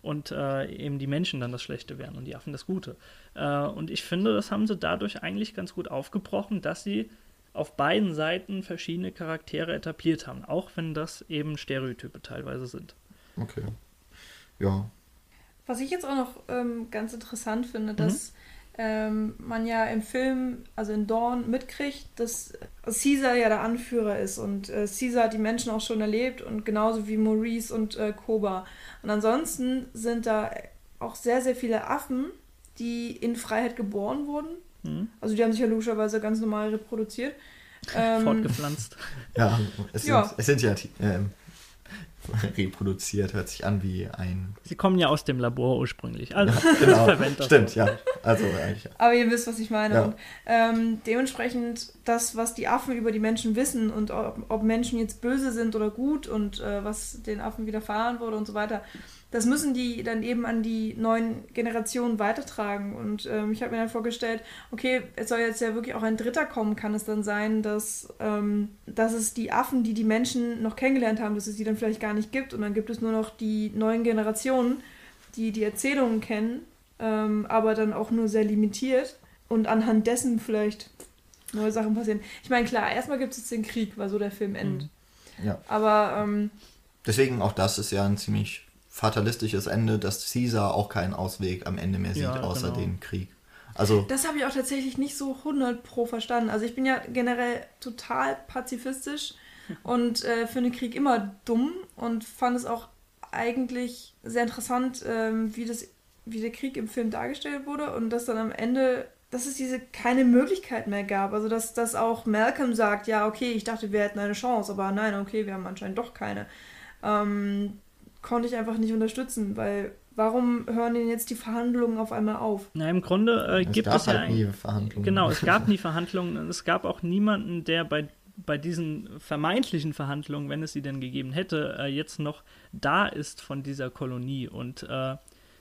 und äh, eben die Menschen dann das Schlechte wären und die Affen das Gute. Äh, und ich finde, das haben sie dadurch eigentlich ganz gut aufgebrochen, dass sie auf beiden Seiten verschiedene Charaktere etabliert haben, auch wenn das eben Stereotype teilweise sind. Okay. Ja. Was ich jetzt auch noch ähm, ganz interessant finde, mhm. dass ähm, man ja im Film, also in Dawn, mitkriegt, dass Caesar ja der Anführer ist und äh, Caesar hat die Menschen auch schon erlebt und genauso wie Maurice und äh, Koba. Und ansonsten sind da auch sehr, sehr viele Affen, die in Freiheit geboren wurden. Mhm. Also die haben sich ja logischerweise ganz normal reproduziert. Ähm, Fortgepflanzt. Ja, es sind ja, es sind ja ähm, reproduziert, hört sich an wie ein. Sie kommen ja aus dem Labor ursprünglich. Also ja, genau. Stimmt, ja. Also eigentlich. Aber ihr wisst, was ich meine. Ja. Und ähm, dementsprechend das, was die Affen über die Menschen wissen und ob, ob Menschen jetzt böse sind oder gut und äh, was den Affen widerfahren wurde und so weiter, das müssen die dann eben an die neuen Generationen weitertragen. Und ähm, ich habe mir dann vorgestellt, okay, es soll jetzt ja wirklich auch ein Dritter kommen, kann es dann sein, dass, ähm, dass es die Affen, die die Menschen noch kennengelernt haben, dass es die dann vielleicht gar nicht gibt. Und dann gibt es nur noch die neuen Generationen, die die Erzählungen kennen, ähm, aber dann auch nur sehr limitiert. Und anhand dessen vielleicht neue Sachen passieren. Ich meine, klar, erstmal gibt es jetzt den Krieg, weil so der Film endet. Mhm. Ja. Aber ähm, deswegen auch das ist ja ein ziemlich fatalistisches Ende, dass Caesar auch keinen Ausweg am Ende mehr sieht, ja, außer genau. den Krieg. Also, das habe ich auch tatsächlich nicht so 100 pro verstanden. Also ich bin ja generell total pazifistisch und äh, finde Krieg immer dumm und fand es auch eigentlich sehr interessant, ähm, wie, das, wie der Krieg im Film dargestellt wurde und dass dann am Ende, dass es diese keine Möglichkeit mehr gab. Also dass, dass auch Malcolm sagt, ja, okay, ich dachte, wir hätten eine Chance, aber nein, okay, wir haben anscheinend doch keine. Ähm, konnte ich einfach nicht unterstützen, weil warum hören denn jetzt die Verhandlungen auf einmal auf? Na, im Grunde äh, gibt es, halt ja nie Verhandlungen. Genau, es gab nie Verhandlungen. Es gab auch niemanden, der bei bei diesen vermeintlichen Verhandlungen, wenn es sie denn gegeben hätte, äh, jetzt noch da ist von dieser Kolonie. Und äh,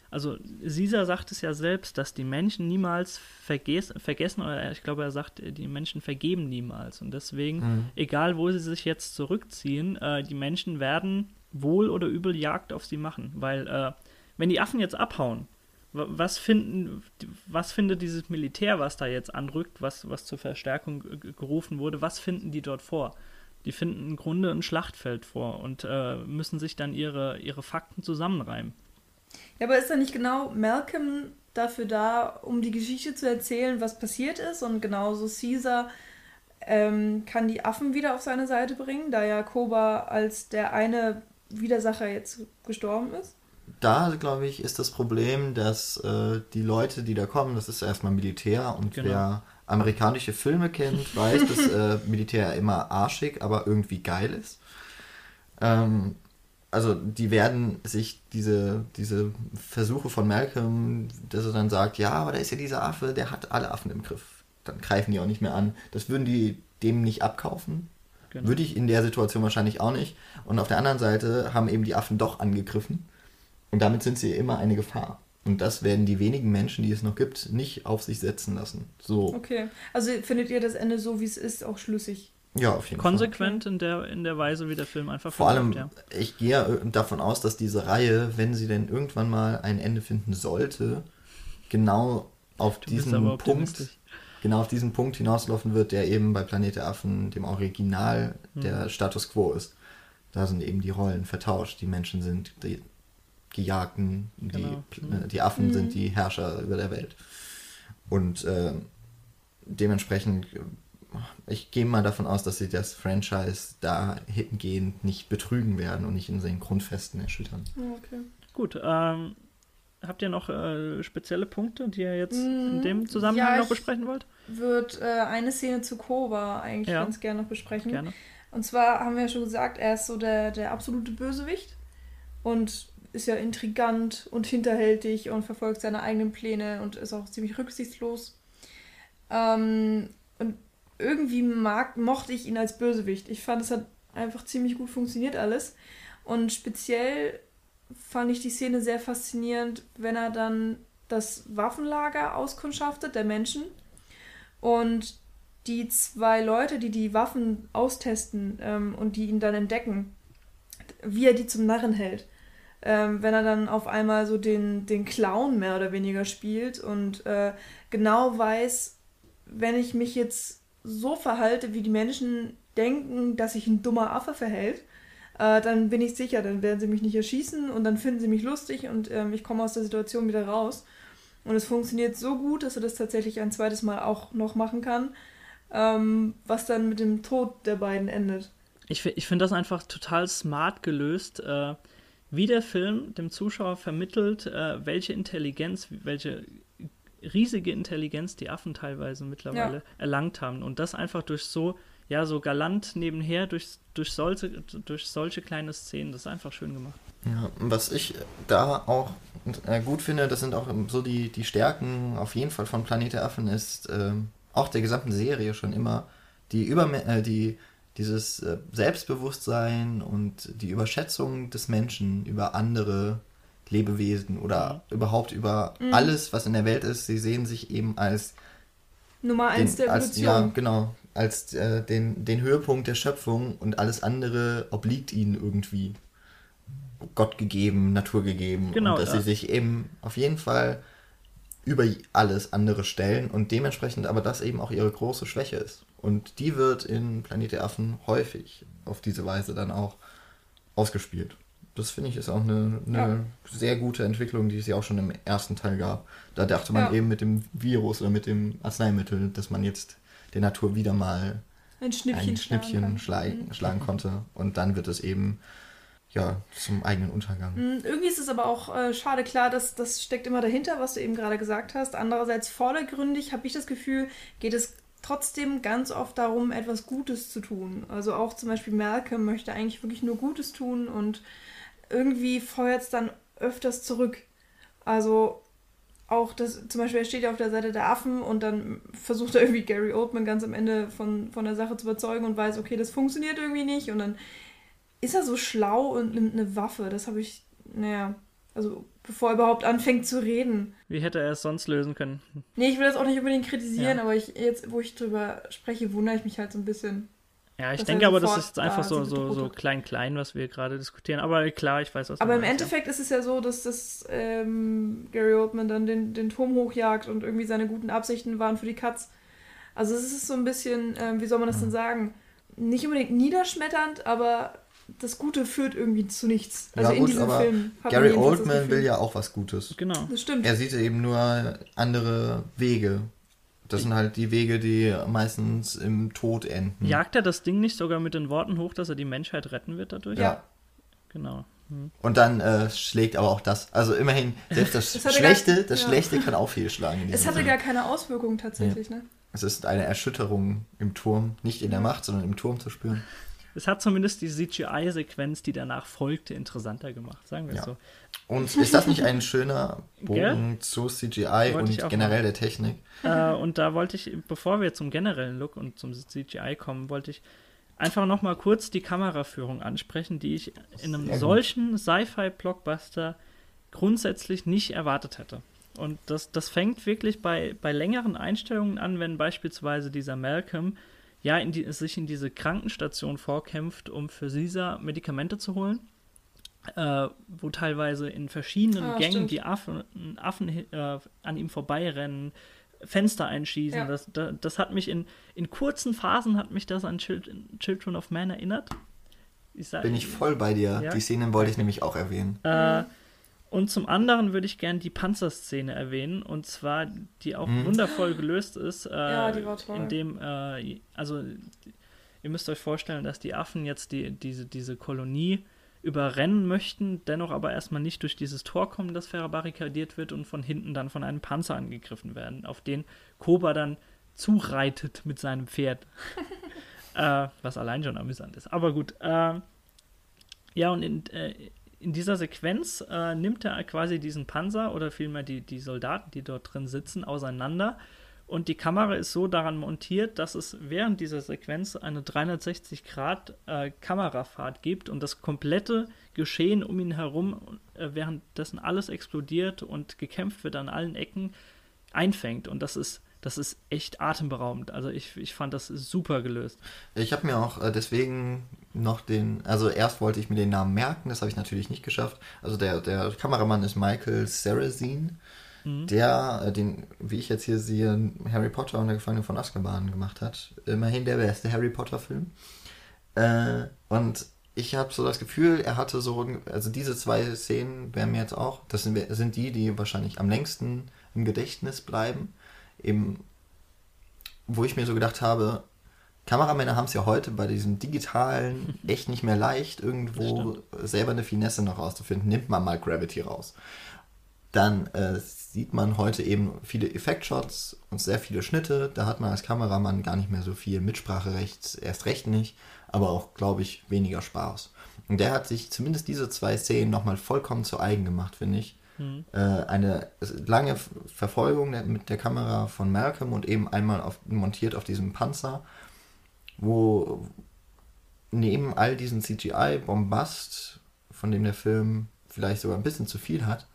also Caesar sagt es ja selbst, dass die Menschen niemals verges vergessen, oder ich glaube, er sagt, die Menschen vergeben niemals. Und deswegen, mhm. egal wo sie sich jetzt zurückziehen, äh, die Menschen werden wohl oder übel Jagd auf sie machen. Weil, äh, wenn die Affen jetzt abhauen, was finden, was findet dieses Militär, was da jetzt anrückt, was, was zur Verstärkung gerufen wurde, was finden die dort vor? Die finden im Grunde ein Schlachtfeld vor und äh, müssen sich dann ihre, ihre Fakten zusammenreimen. Ja, aber ist da nicht genau Malcolm dafür da, um die Geschichte zu erzählen, was passiert ist? Und genauso Caesar ähm, kann die Affen wieder auf seine Seite bringen, da ja Koba als der eine Widersacher jetzt gestorben ist? Da, glaube ich, ist das Problem, dass äh, die Leute, die da kommen, das ist erstmal Militär und genau. wer amerikanische Filme kennt, weiß, dass äh, Militär immer arschig, aber irgendwie geil ist. Ähm, also die werden sich diese, diese Versuche von Malcolm, dass er dann sagt, ja, aber da ist ja dieser Affe, der hat alle Affen im Griff. Dann greifen die auch nicht mehr an. Das würden die dem nicht abkaufen. Genau. Würde ich in der Situation wahrscheinlich auch nicht. Und auf der anderen Seite haben eben die Affen doch angegriffen. Und damit sind sie immer eine Gefahr. Und das werden die wenigen Menschen, die es noch gibt, nicht auf sich setzen lassen. So. Okay. Also findet ihr das Ende so, wie es ist, auch schlüssig? Ja, auf jeden Konsequent Fall. in der, in der Weise, wie der Film einfach Vor allem, ja. ich gehe davon aus, dass diese Reihe, wenn sie denn irgendwann mal ein Ende finden sollte, genau auf du diesen Punkt genau auf diesen Punkt hinauslaufen wird, der eben bei Planet der Affen, dem Original, mhm. der Status quo ist. Da sind eben die Rollen vertauscht. Die Menschen sind die Gejagten, genau. die, mhm. die Affen mhm. sind die Herrscher über der Welt. Und äh, dementsprechend, ich gehe mal davon aus, dass sie das Franchise dahingehend nicht betrügen werden und nicht in seinen Grundfesten erschüttern. Okay. Gut, ähm, habt ihr noch äh, spezielle Punkte, die ihr jetzt in dem mm, Zusammenhang ja, noch besprechen wollt? würde äh, eine Szene zu Koba eigentlich ja. ganz gerne noch besprechen. Gerne. Und zwar haben wir ja schon gesagt, er ist so der, der absolute Bösewicht und ist ja intrigant und hinterhältig und verfolgt seine eigenen Pläne und ist auch ziemlich rücksichtslos. Ähm, und irgendwie mag, mochte ich ihn als Bösewicht. Ich fand, es hat einfach ziemlich gut funktioniert alles. Und speziell fand ich die Szene sehr faszinierend, wenn er dann das Waffenlager auskundschaftet der Menschen und die zwei Leute, die die Waffen austesten ähm, und die ihn dann entdecken, wie er die zum Narren hält. ähm, wenn er dann auf einmal so den, den Clown mehr oder weniger spielt und äh, genau weiß, wenn ich mich jetzt so verhalte, wie die Menschen denken, dass sich ein dummer Affe verhält, äh, dann bin ich sicher, dann werden sie mich nicht erschießen und dann finden sie mich lustig und ähm, ich komme aus der Situation wieder raus. Und es funktioniert so gut, dass er das tatsächlich ein zweites Mal auch noch machen kann, ähm, was dann mit dem Tod der beiden endet. Ich, ich finde das einfach total smart gelöst. Äh wie der Film dem Zuschauer vermittelt, äh, welche Intelligenz, welche riesige Intelligenz die Affen teilweise mittlerweile ja. erlangt haben. Und das einfach durch so, ja, so galant nebenher, durch, durch, solche, durch solche kleine Szenen, das ist einfach schön gemacht. Ja, was ich da auch äh, gut finde, das sind auch so die, die Stärken auf jeden Fall von Planet der Affen, ist äh, auch der gesamten Serie schon immer die, Über äh, die dieses äh, Selbstbewusstsein und die Überschätzung des Menschen über andere Lebewesen oder mhm. überhaupt über mhm. alles, was in der Welt ist. Sie sehen sich eben als Nummer eins der Evolution. Als, ja, genau. Als äh, den, den Höhepunkt der Schöpfung und alles andere obliegt ihnen irgendwie. Gott gegeben, Natur gegeben. Genau, und dass ja. sie sich eben auf jeden Fall über alles andere stellen und dementsprechend aber das eben auch ihre große Schwäche ist. Und die wird in Planet der Affen häufig auf diese Weise dann auch ausgespielt. Das finde ich ist auch eine, eine ja. sehr gute Entwicklung, die es ja auch schon im ersten Teil gab. Da dachte man ja. eben mit dem Virus oder mit dem Arzneimittel, dass man jetzt der Natur wieder mal ein Schnippchen, ein Schnippchen schlagen, mhm. schlagen konnte. Und dann wird es eben ja, zum eigenen Untergang. Mhm, irgendwie ist es aber auch äh, schade, klar, dass das steckt immer dahinter, was du eben gerade gesagt hast. Andererseits vordergründig habe ich das Gefühl, geht es trotzdem ganz oft darum, etwas Gutes zu tun. Also auch zum Beispiel Malcolm möchte eigentlich wirklich nur Gutes tun und irgendwie feuert es dann öfters zurück. Also auch das, zum Beispiel, er steht ja auf der Seite der Affen und dann versucht er irgendwie Gary Oldman ganz am Ende von, von der Sache zu überzeugen und weiß, okay, das funktioniert irgendwie nicht. Und dann ist er so schlau und nimmt eine Waffe. Das habe ich, naja, also bevor er überhaupt anfängt zu reden. Wie hätte er es sonst lösen können? Nee, ich will das auch nicht unbedingt kritisieren, ja. aber ich, jetzt, wo ich drüber spreche, wundere ich mich halt so ein bisschen. Ja, ich denke aber, das ist jetzt einfach so, so, so klein-klein, was wir gerade diskutieren. Aber klar, ich weiß, was Aber im meinst, Endeffekt ja. ist es ja so, dass das ähm, Gary Oldman dann den, den Turm hochjagt und irgendwie seine guten Absichten waren für die Katz. Also es ist so ein bisschen, ähm, wie soll man das denn sagen? Nicht unbedingt niederschmetternd, aber das Gute führt irgendwie zu nichts. Also ja, in gut, diesem Film. Gary Oldman will ja auch was Gutes. Genau. Das stimmt. Er sieht eben nur andere Wege. Das sind halt die Wege, die meistens im Tod enden. Jagt er das Ding nicht sogar mit den Worten hoch, dass er die Menschheit retten wird dadurch? Ja. Genau. Hm. Und dann äh, schlägt aber auch das. Also immerhin, selbst das, das Schlechte, gar, das ja. Schlechte kann auch fehlschlagen. Es hatte Film. gar keine Auswirkungen tatsächlich, ja. ne? Es ist eine Erschütterung im Turm, nicht in der Macht, sondern im Turm zu spüren es hat zumindest die CGI-Sequenz, die danach folgte, interessanter gemacht, sagen wir ja. so. Und ist das nicht ein schöner Bogen zu CGI und generell der Technik? Äh, und da wollte ich, bevor wir zum generellen Look und zum CGI kommen, wollte ich einfach noch mal kurz die Kameraführung ansprechen, die ich in einem solchen Sci-Fi-Blockbuster grundsätzlich nicht erwartet hätte. Und das, das fängt wirklich bei, bei längeren Einstellungen an, wenn beispielsweise dieser Malcolm ja, in die, sich in diese Krankenstation vorkämpft, um für Caesar Medikamente zu holen. Äh, wo teilweise in verschiedenen ah, Gängen stimmt. die Affen, Affen äh, an ihm vorbeirennen, Fenster einschießen. Ja. Das, das, das, hat mich in, in kurzen Phasen hat mich das an Children of Man erinnert. Ich sag, Bin ich voll bei dir. Ja? Die Szenen wollte ich nämlich auch erwähnen. Äh, und zum anderen würde ich gerne die Panzerszene erwähnen, und zwar, die auch mhm. wundervoll gelöst ist. Äh, ja, die war toll. Indem, äh, also, ihr müsst euch vorstellen, dass die Affen jetzt die, diese, diese Kolonie überrennen möchten, dennoch aber erstmal nicht durch dieses Tor kommen, das verbarrikadiert wird und von hinten dann von einem Panzer angegriffen werden, auf den Koba dann zureitet mit seinem Pferd. äh, was allein schon amüsant ist. Aber gut. Äh, ja, und in, äh, in dieser Sequenz äh, nimmt er quasi diesen Panzer oder vielmehr die, die Soldaten, die dort drin sitzen, auseinander. Und die Kamera ist so daran montiert, dass es während dieser Sequenz eine 360-Grad-Kamerafahrt äh, gibt und das komplette Geschehen um ihn herum, äh, währenddessen alles explodiert und gekämpft wird an allen Ecken, einfängt. Und das ist das ist echt atemberaubend. Also ich, ich fand das super gelöst. Ich habe mir auch äh, deswegen noch den, also erst wollte ich mir den Namen merken, das habe ich natürlich nicht geschafft. Also der, der Kameramann ist Michael Sarrazin, mhm. der, äh, den, wie ich jetzt hier sehe, Harry Potter und der Gefangene von Azkaban gemacht hat. Immerhin der beste Harry Potter-Film. Äh, und ich habe so das Gefühl, er hatte so, also diese zwei Szenen wären mir jetzt auch, das sind, sind die, die wahrscheinlich am längsten im Gedächtnis bleiben. Eben, wo ich mir so gedacht habe, Kameramänner haben es ja heute bei diesem digitalen echt nicht mehr leicht, irgendwo selber eine Finesse noch rauszufinden. Nimmt man mal Gravity raus. Dann äh, sieht man heute eben viele Effektshots und sehr viele Schnitte. Da hat man als Kameramann gar nicht mehr so viel Mitspracherecht, erst recht nicht aber auch, glaube ich, weniger Spaß. Und der hat sich zumindest diese zwei Szenen nochmal vollkommen zu eigen gemacht, finde ich. Mhm. Äh, eine lange Verfolgung mit der Kamera von Malcolm und eben einmal auf, montiert auf diesem Panzer, wo neben all diesen CGI-Bombast, von dem der Film vielleicht sogar ein bisschen zu viel hat,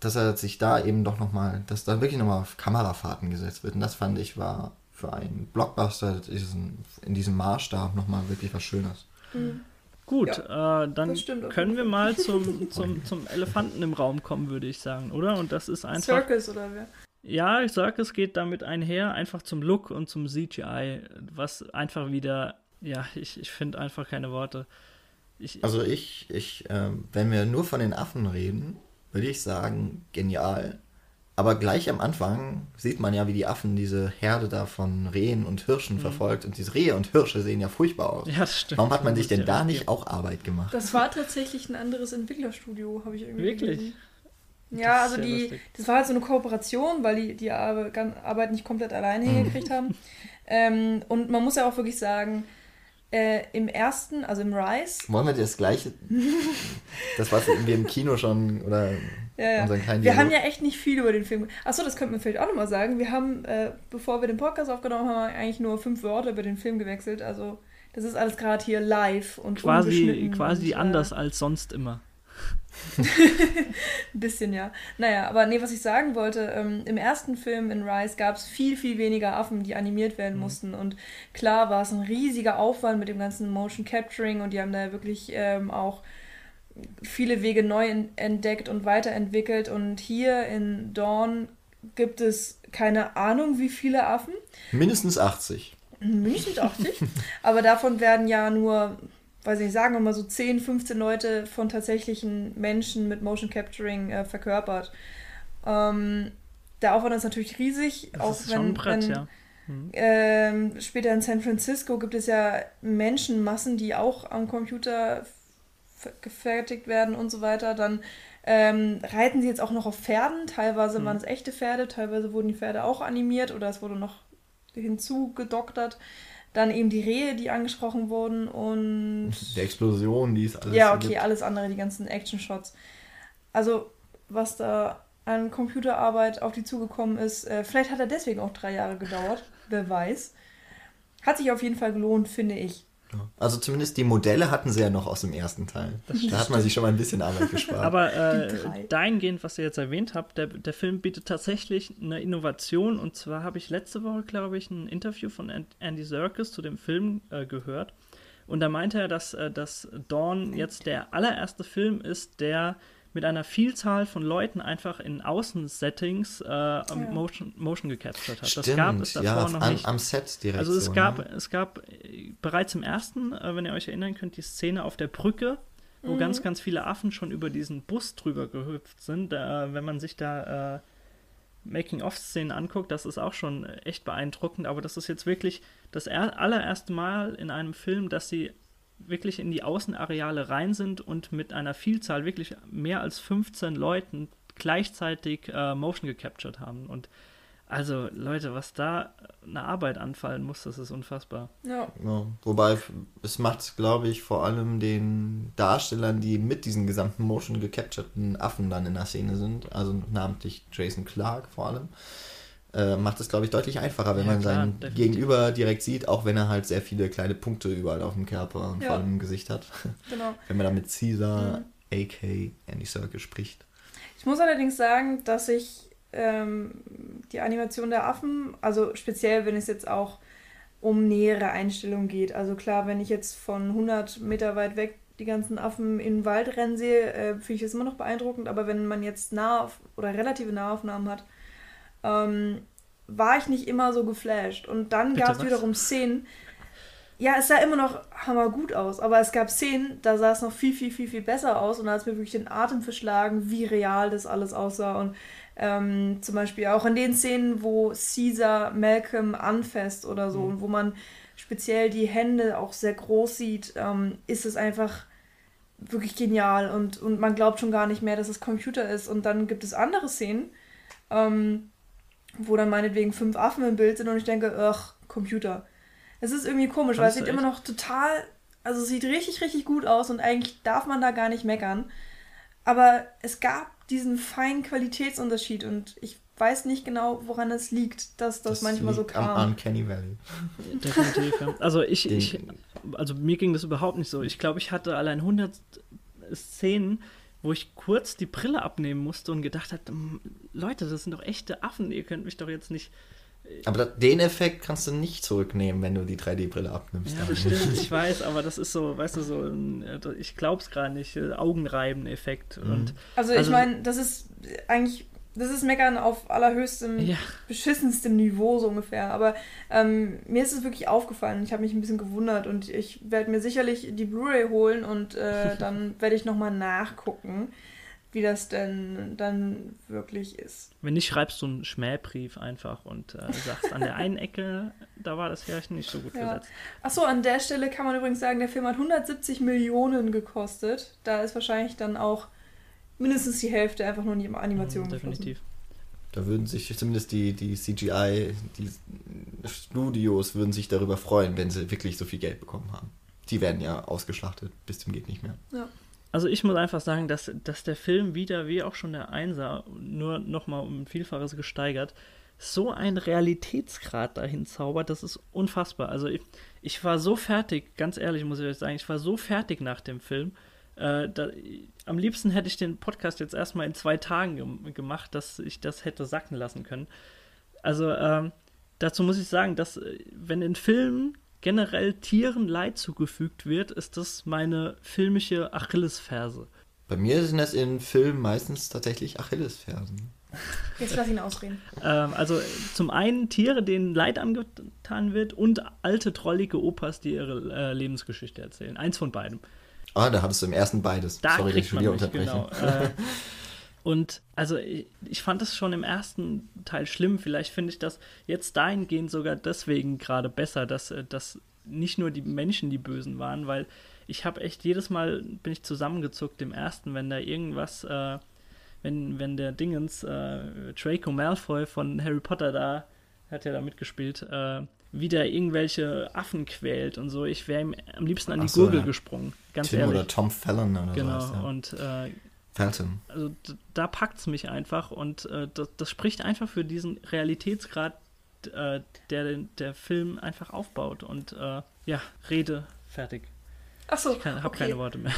dass er sich da eben doch nochmal, dass da wirklich nochmal auf Kamerafahrten gesetzt wird. Und das fand ich war für einen Blockbuster diesen, in diesem Maßstab nochmal wirklich was Schönes. Mhm. Gut, ja, äh, dann können wir mal zum, zum, zum Elefanten im Raum kommen, würde ich sagen, oder? Und das ist einfach. Circus oder wer? Ja, Circus geht damit einher, einfach zum Look und zum CGI, was einfach wieder, ja, ich, ich finde einfach keine Worte. Ich, also ich, ich, ähm, wenn wir nur von den Affen reden, würde ich sagen, genial. Aber gleich am Anfang sieht man ja, wie die Affen diese Herde da von Rehen und Hirschen mhm. verfolgt. Und diese Rehe und Hirsche sehen ja furchtbar aus. Ja, das stimmt. Warum hat man sich denn da nicht auch Arbeit gemacht? Das war tatsächlich ein anderes Entwicklerstudio, habe ich irgendwie Wirklich? Gelesen. Ja, also die, lustig. das war halt so eine Kooperation, weil die die Arbeit nicht komplett alleine mhm. hingekriegt haben. Ähm, und man muss ja auch wirklich sagen, äh, im ersten, also im Rise. Wollen wir das gleiche? das, was wir im Kino schon oder ja, ja. unseren Wir haben ja echt nicht viel über den Film. Achso, das könnte man vielleicht auch nochmal sagen. Wir haben, äh, bevor wir den Podcast aufgenommen haben, eigentlich nur fünf Wörter über den Film gewechselt. Also, das ist alles gerade hier live und quasi quasi und, äh, anders als sonst immer. Ein bisschen, ja. Naja, aber nee, was ich sagen wollte, ähm, im ersten Film in Rise gab es viel, viel weniger Affen, die animiert werden mhm. mussten. Und klar war es ein riesiger Aufwand mit dem ganzen Motion Capturing und die haben da wirklich ähm, auch viele Wege neu entdeckt und weiterentwickelt. Und hier in Dawn gibt es keine Ahnung, wie viele Affen. Mindestens 80. Mindestens 80. aber davon werden ja nur weiß ich nicht, sagen wir mal so 10, 15 Leute von tatsächlichen Menschen mit Motion Capturing äh, verkörpert. Ähm, der Aufwand ist natürlich riesig, das auch ist wenn, schon ein Brett, wenn ja. mhm. ähm, später in San Francisco gibt es ja Menschenmassen, die auch am Computer gefertigt werden und so weiter. Dann ähm, reiten sie jetzt auch noch auf Pferden. Teilweise mhm. waren es echte Pferde, teilweise wurden die Pferde auch animiert oder es wurde noch hinzugedoktert. Dann eben die Rehe, die angesprochen wurden und. Die Explosion, die ist alles. Ja, okay, gibt. alles andere, die ganzen Action-Shots. Also, was da an Computerarbeit auf die zugekommen ist, äh, vielleicht hat er deswegen auch drei Jahre gedauert, wer weiß. Hat sich auf jeden Fall gelohnt, finde ich. Also zumindest die Modelle hatten sie ja noch aus dem ersten Teil. Da hat man sich schon mal ein bisschen Arbeit gespart. Aber äh, dahingehend, was ihr jetzt erwähnt habt, der, der Film bietet tatsächlich eine Innovation. Und zwar habe ich letzte Woche, glaube ich, ein Interview von Andy Serkis zu dem Film äh, gehört. Und da meinte er, dass, äh, dass Dawn jetzt der allererste Film ist, der mit einer Vielzahl von Leuten einfach in Außensettings äh, ja. Motion, Motion gecaptured hat. Stimmt, das gab es davor ja, noch an, nicht. Am Set direkt. Also es gab, ne? es gab äh, bereits im ersten, äh, wenn ihr euch erinnern könnt, die Szene auf der Brücke, wo mhm. ganz, ganz viele Affen schon über diesen Bus drüber gehüpft sind. Äh, wenn man sich da äh, Making-of-Szenen anguckt, das ist auch schon echt beeindruckend, aber das ist jetzt wirklich das allererste Mal in einem Film, dass sie wirklich in die Außenareale rein sind und mit einer Vielzahl, wirklich mehr als 15 Leuten gleichzeitig äh, Motion gecaptured haben. Und also, Leute, was da eine Arbeit anfallen muss, das ist unfassbar. Ja. ja wobei, es macht, glaube ich, vor allem den Darstellern, die mit diesen gesamten Motion gecapturten Affen dann in der Szene sind, also namentlich Jason Clark vor allem, äh, macht es, glaube ich, deutlich einfacher, wenn ja, man klar, seinen definitiv. Gegenüber direkt sieht, auch wenn er halt sehr viele kleine Punkte überall auf dem Körper und ja. vor allem im Gesicht hat. Genau. wenn man da mit Caesar, mhm. a.k. Andy Serkis, spricht. Ich muss allerdings sagen, dass ich ähm, die Animation der Affen, also speziell, wenn es jetzt auch um nähere Einstellungen geht. Also klar, wenn ich jetzt von 100 Meter weit weg die ganzen Affen in den Wald rennen sehe, äh, finde ich das immer noch beeindruckend. Aber wenn man jetzt nah oder relative Nahaufnahmen hat, ähm, war ich nicht immer so geflasht. Und dann gab es wiederum Szenen. Ja, es sah immer noch hammergut aus, aber es gab Szenen, da sah es noch viel, viel, viel, viel besser aus und da hat es mir wirklich den Atem verschlagen, wie real das alles aussah. Und ähm, zum Beispiel auch in den Szenen, wo Caesar Malcolm anfasst oder so mhm. und wo man speziell die Hände auch sehr groß sieht, ähm, ist es einfach wirklich genial und, und man glaubt schon gar nicht mehr, dass es Computer ist. Und dann gibt es andere Szenen, ähm, wo dann meinetwegen fünf Affen im Bild sind und ich denke, ach, Computer. Es ist irgendwie komisch, weil es sieht immer noch total, also es sieht richtig, richtig gut aus und eigentlich darf man da gar nicht meckern. Aber es gab diesen feinen Qualitätsunterschied und ich weiß nicht genau, woran es liegt, dass das, das manchmal so kam. Am Uncanny Valley. Definitiv, ja. Also ich, ich, also mir ging das überhaupt nicht so. Ich glaube, ich hatte allein 100 Szenen, wo ich kurz die Brille abnehmen musste und gedacht habe, Leute, das sind doch echte Affen, ihr könnt mich doch jetzt nicht. Äh, aber den Effekt kannst du nicht zurücknehmen, wenn du die 3D-Brille abnimmst. Ja, das stimmt, ich weiß, aber das ist so, weißt du, so, ein, äh, ich glaub's gerade nicht, äh, augenreibenden Effekt. Mhm. Und, also, ich also, meine, das ist eigentlich das ist Meckern auf allerhöchstem, ja. beschissenstem Niveau so ungefähr. Aber ähm, mir ist es wirklich aufgefallen. Ich habe mich ein bisschen gewundert und ich werde mir sicherlich die Blu-ray holen und äh, dann werde ich nochmal nachgucken, wie das denn dann wirklich ist. Wenn nicht, schreibst du einen Schmähbrief einfach und äh, sagst, an der einen Ecke, da war das Härchen nicht so gut ja. gesetzt. Achso, an der Stelle kann man übrigens sagen, der Film hat 170 Millionen gekostet. Da ist wahrscheinlich dann auch mindestens die Hälfte einfach nur in die Animation. Mhm, definitiv. Da würden sich zumindest die, die CGI, die Studios würden sich darüber freuen, wenn sie wirklich so viel Geld bekommen haben. Die werden ja ausgeschlachtet bis zum geht nicht mehr. Ja. Also ich muss einfach sagen, dass, dass der Film wieder, wie auch schon der Einser, nur nochmal um ein Vielfaches gesteigert, so einen Realitätsgrad dahin zaubert, das ist unfassbar. Also ich, ich war so fertig, ganz ehrlich muss ich euch sagen, ich war so fertig nach dem Film äh, da, am liebsten hätte ich den Podcast jetzt erstmal in zwei Tagen ge gemacht, dass ich das hätte sacken lassen können. Also ähm, dazu muss ich sagen, dass äh, wenn in Filmen generell Tieren Leid zugefügt wird, ist das meine filmische Achillesferse. Bei mir sind das in Filmen meistens tatsächlich Achillesfersen. Jetzt lass ihn ausreden. ähm, also zum einen Tiere, denen Leid angetan wird und alte, trollige Opas, die ihre äh, Lebensgeschichte erzählen. Eins von beiden. Ah, da hattest du im ersten beides. Da Sorry, dass ich wieder unterbreche. Genau. Äh, und also ich, ich, fand das schon im ersten Teil schlimm. Vielleicht finde ich das jetzt dahingehend sogar deswegen gerade besser, dass, äh, dass nicht nur die Menschen die Bösen waren, weil ich habe echt jedes Mal bin ich zusammengezuckt im ersten, wenn da irgendwas, äh, wenn, wenn der Dingens, äh, Draco Malfoy von Harry Potter da, hat ja da mitgespielt, äh, wieder irgendwelche Affen quält und so. Ich wäre ihm am liebsten an die so, Gurgel ja. gesprungen. Ganz Tim ehrlich. oder Tom Fallon oder genau, sowas. Genau, ja. und äh, Felton. Also da packt es mich einfach und äh, das, das, spricht einfach für diesen Realitätsgrad, äh, der der Film einfach aufbaut. Und äh, ja, Rede, fertig. Achso, ich habe okay. keine Worte mehr.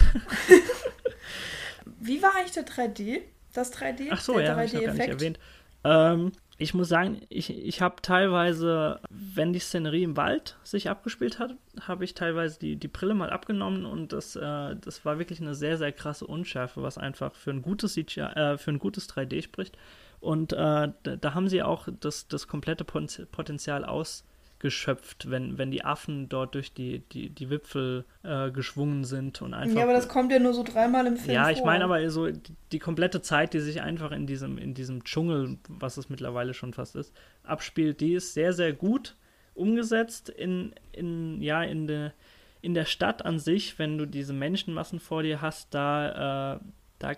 Wie war eigentlich der 3D? Das 3D? Ach so, ja, 3D ich habe gar nicht erwähnt. Ähm, ich muss sagen, ich, ich habe teilweise, wenn die Szenerie im Wald sich abgespielt hat, habe ich teilweise die, die Brille mal abgenommen und das, äh, das war wirklich eine sehr, sehr krasse Unschärfe, was einfach für ein gutes, CGI, äh, für ein gutes 3D spricht. Und äh, da, da, haben sie auch das, das komplette Potenzial aus, geschöpft, wenn, wenn die Affen dort durch die, die, die Wipfel äh, geschwungen sind und einfach. Ja, aber das kommt ja nur so dreimal im Film. Ja, ich meine aber so die, die, komplette Zeit, die sich einfach in diesem, in diesem Dschungel, was es mittlerweile schon fast ist, abspielt, die ist sehr, sehr gut umgesetzt in, in, ja, in der in der Stadt an sich, wenn du diese Menschenmassen vor dir hast, da, äh, da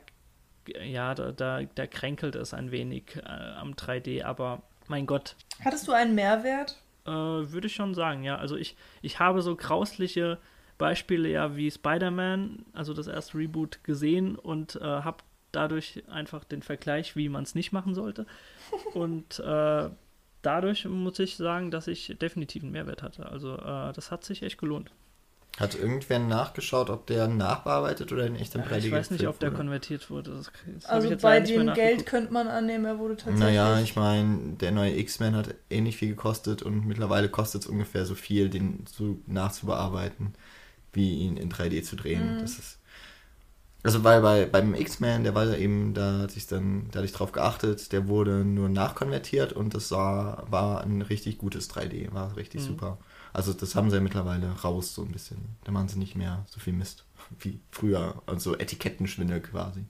ja, da, da, da kränkelt es ein wenig äh, am 3D, aber mein Gott. Hattest du einen Mehrwert? Äh, Würde ich schon sagen, ja. Also ich, ich habe so grausliche Beispiele ja wie Spider-Man, also das erste Reboot, gesehen und äh, habe dadurch einfach den Vergleich, wie man es nicht machen sollte. Und äh, dadurch muss ich sagen, dass ich definitiv einen Mehrwert hatte. Also äh, das hat sich echt gelohnt. Hat irgendwer nachgeschaut, ob der nachbearbeitet oder in echtem 3D Ich weiß nicht, ob der wurde. konvertiert wurde. Das, das also bei dem Geld könnte man annehmen, er wurde tatsächlich. Naja, ich meine, der neue X-Men hat ähnlich viel gekostet und mittlerweile kostet es ungefähr so viel, den so nachzubearbeiten, wie ihn in 3D zu drehen. Mhm. Das ist. Also weil bei, beim X-Men, der war eben, da hatte ich dann, da hatte ich drauf geachtet, der wurde nur nachkonvertiert und das war, war ein richtig gutes 3D, war richtig mhm. super. Also das haben sie ja mittlerweile raus so ein bisschen. Da machen sie nicht mehr so viel Mist wie früher. Also Etikettenschwindel quasi.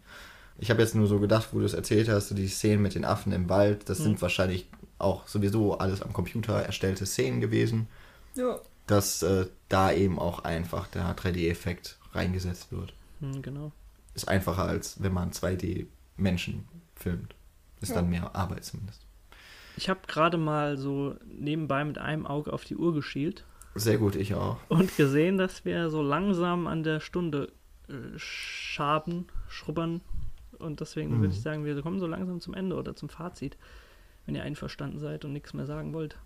Ich habe jetzt nur so gedacht, wo du es erzählt hast, die Szenen mit den Affen im Wald, das mhm. sind wahrscheinlich auch sowieso alles am Computer erstellte Szenen gewesen. Ja. Dass äh, da eben auch einfach der 3D-Effekt reingesetzt wird. Mhm, genau. Ist einfacher, als wenn man 2D-Menschen filmt. Ist ja. dann mehr Arbeit zumindest. Ich habe gerade mal so nebenbei mit einem Auge auf die Uhr geschielt. Sehr gut, ich auch. Und gesehen, dass wir so langsam an der Stunde äh, schaben, schrubbern. Und deswegen mhm. würde ich sagen, wir kommen so langsam zum Ende oder zum Fazit, wenn ihr einverstanden seid und nichts mehr sagen wollt.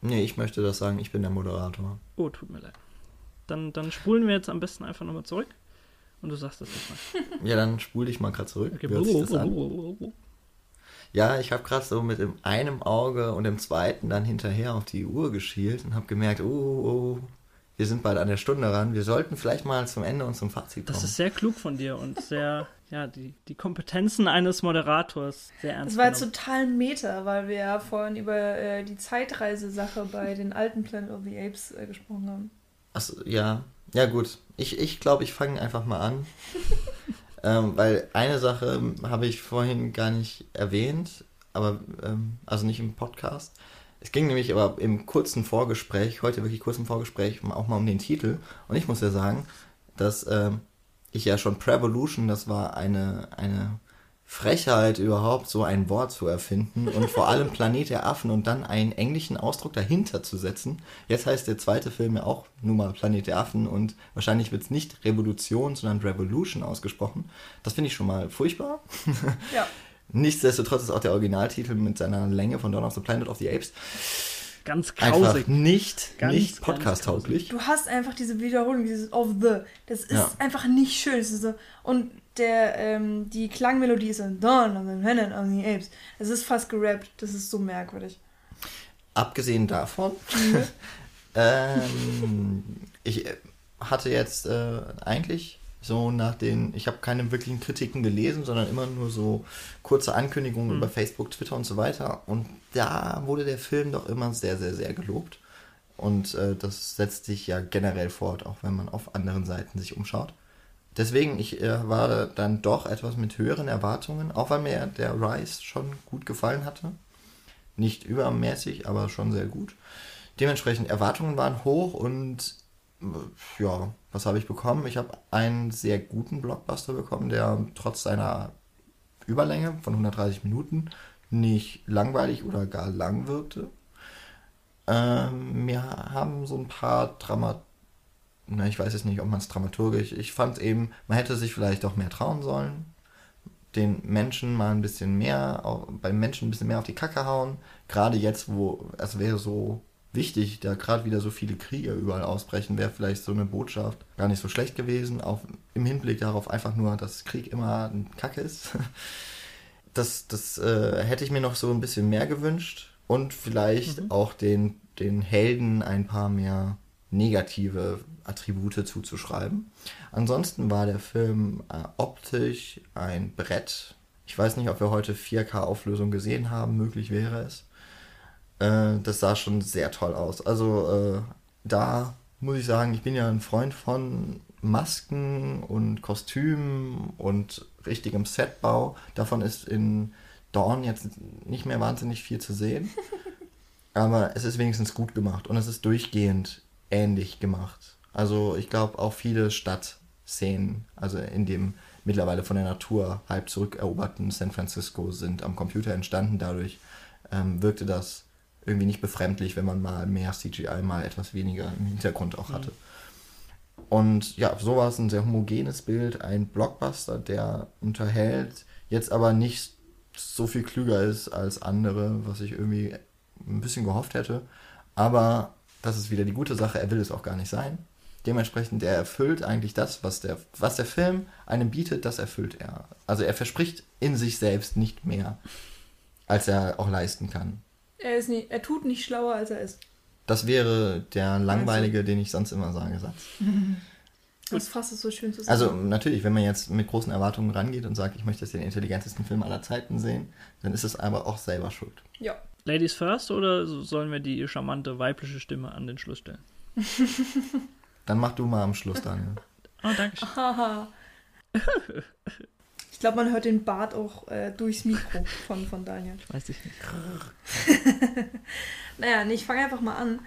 Nee, ich möchte das sagen, ich bin der Moderator. Oh, tut mir leid. Dann, dann spulen wir jetzt am besten einfach nochmal zurück. Und du sagst das jetzt mal. ja, dann spul dich mal gerade zurück. Okay. Wie hört sich das an? Ja, ich habe gerade so mit dem einem Auge und dem zweiten dann hinterher auf die Uhr geschielt und habe gemerkt, oh, oh, oh, wir sind bald an der Stunde ran. Wir sollten vielleicht mal zum Ende und zum Fazit kommen. Das ist sehr klug von dir und sehr, ja, die, die Kompetenzen eines Moderators sehr ernst. Das war jetzt total Meta, weil wir ja vorhin über äh, die Zeitreisesache bei den alten Planet of the Apes äh, gesprochen haben. Achso, ja. Ja, gut. Ich glaube, ich, glaub, ich fange einfach mal an. Ähm, weil eine Sache habe ich vorhin gar nicht erwähnt, aber ähm, also nicht im Podcast. Es ging nämlich aber im kurzen Vorgespräch, heute wirklich kurzen Vorgespräch, auch mal um den Titel. Und ich muss ja sagen, dass ähm, ich ja schon Prevolution, das war eine, eine Frechheit überhaupt, so ein Wort zu erfinden und vor allem Planet der Affen und dann einen englischen Ausdruck dahinter zu setzen. Jetzt heißt der zweite Film ja auch nun mal Planet der Affen und wahrscheinlich wird es nicht Revolution, sondern Revolution ausgesprochen. Das finde ich schon mal furchtbar. Ja. Nichtsdestotrotz ist auch der Originaltitel mit seiner Länge von Dawn of the Planet of the Apes ganz grausig. Einfach nicht, ganz, nicht podcast-tauglich. Du hast einfach diese Wiederholung, dieses of the. Das ist ja. einfach nicht schön. So, und der, ähm, die Klangmelodie ist dann Dawn of the Planet of the Apes. Es ist fast gerappt. Das ist so merkwürdig. Abgesehen davon, mhm. ähm, ich äh, hatte jetzt äh, eigentlich so nach den, ich habe keine wirklichen Kritiken gelesen, sondern immer nur so kurze Ankündigungen mhm. über Facebook, Twitter und so weiter. Und da wurde der Film doch immer sehr, sehr, sehr gelobt. Und äh, das setzt sich ja generell fort, auch wenn man auf anderen Seiten sich umschaut. Deswegen, ich äh, war dann doch etwas mit höheren Erwartungen, auch weil mir der Rise schon gut gefallen hatte. Nicht übermäßig, aber schon sehr gut. Dementsprechend, Erwartungen waren hoch und ja, was habe ich bekommen? Ich habe einen sehr guten Blockbuster bekommen, der trotz seiner Überlänge von 130 Minuten nicht langweilig oder gar lang wirkte. Ähm, mir haben so ein paar Dramat... Na, ich weiß jetzt nicht, ob man es dramaturgisch... Ich fand eben, man hätte sich vielleicht auch mehr trauen sollen. Den Menschen mal ein bisschen mehr, beim Menschen ein bisschen mehr auf die Kacke hauen. Gerade jetzt, wo es wäre so wichtig, da gerade wieder so viele Kriege überall ausbrechen, wäre vielleicht so eine Botschaft gar nicht so schlecht gewesen, auch im Hinblick darauf einfach nur, dass Krieg immer ein Kacke ist. Das, das äh, hätte ich mir noch so ein bisschen mehr gewünscht und vielleicht mhm. auch den, den Helden ein paar mehr negative Attribute zuzuschreiben. Ansonsten war der Film äh, optisch ein Brett. Ich weiß nicht, ob wir heute 4K-Auflösung gesehen haben, möglich wäre es. Äh, das sah schon sehr toll aus. Also äh, da muss ich sagen, ich bin ja ein Freund von Masken und Kostümen und richtigem Setbau. Davon ist in Dawn jetzt nicht mehr wahnsinnig viel zu sehen. Aber es ist wenigstens gut gemacht und es ist durchgehend ähnlich gemacht. Also ich glaube auch viele Stadtszenen, also in dem mittlerweile von der Natur halb zurückeroberten San Francisco sind am Computer entstanden. Dadurch ähm, wirkte das irgendwie nicht befremdlich, wenn man mal mehr CGI, mal etwas weniger im Hintergrund auch hatte. Und ja, so war es ein sehr homogenes Bild, ein Blockbuster, der unterhält, jetzt aber nicht so viel klüger ist als andere, was ich irgendwie ein bisschen gehofft hätte. Aber das ist wieder die gute Sache, er will es auch gar nicht sein. dementsprechend, er erfüllt eigentlich das, was der, was der Film einem bietet, das erfüllt er. Also er verspricht in sich selbst nicht mehr, als er auch leisten kann. Er, ist nicht, er tut nicht schlauer, als er ist. Das wäre der langweilige, den ich sonst immer sage, Satz. Das fasst es so schön zusammen. Also natürlich, wenn man jetzt mit großen Erwartungen rangeht und sagt, ich möchte jetzt den intelligentesten Film aller Zeiten sehen, dann ist es aber auch selber schuld. Ja. Ladies first oder sollen wir die charmante weibliche Stimme an den Schluss stellen? Dann mach du mal am Schluss, Daniel. Oh, danke schön. Ich glaube, man hört den Bart auch äh, durchs Mikro von, von Daniel. Weiß ich nicht. naja, nee, ich fange einfach mal an.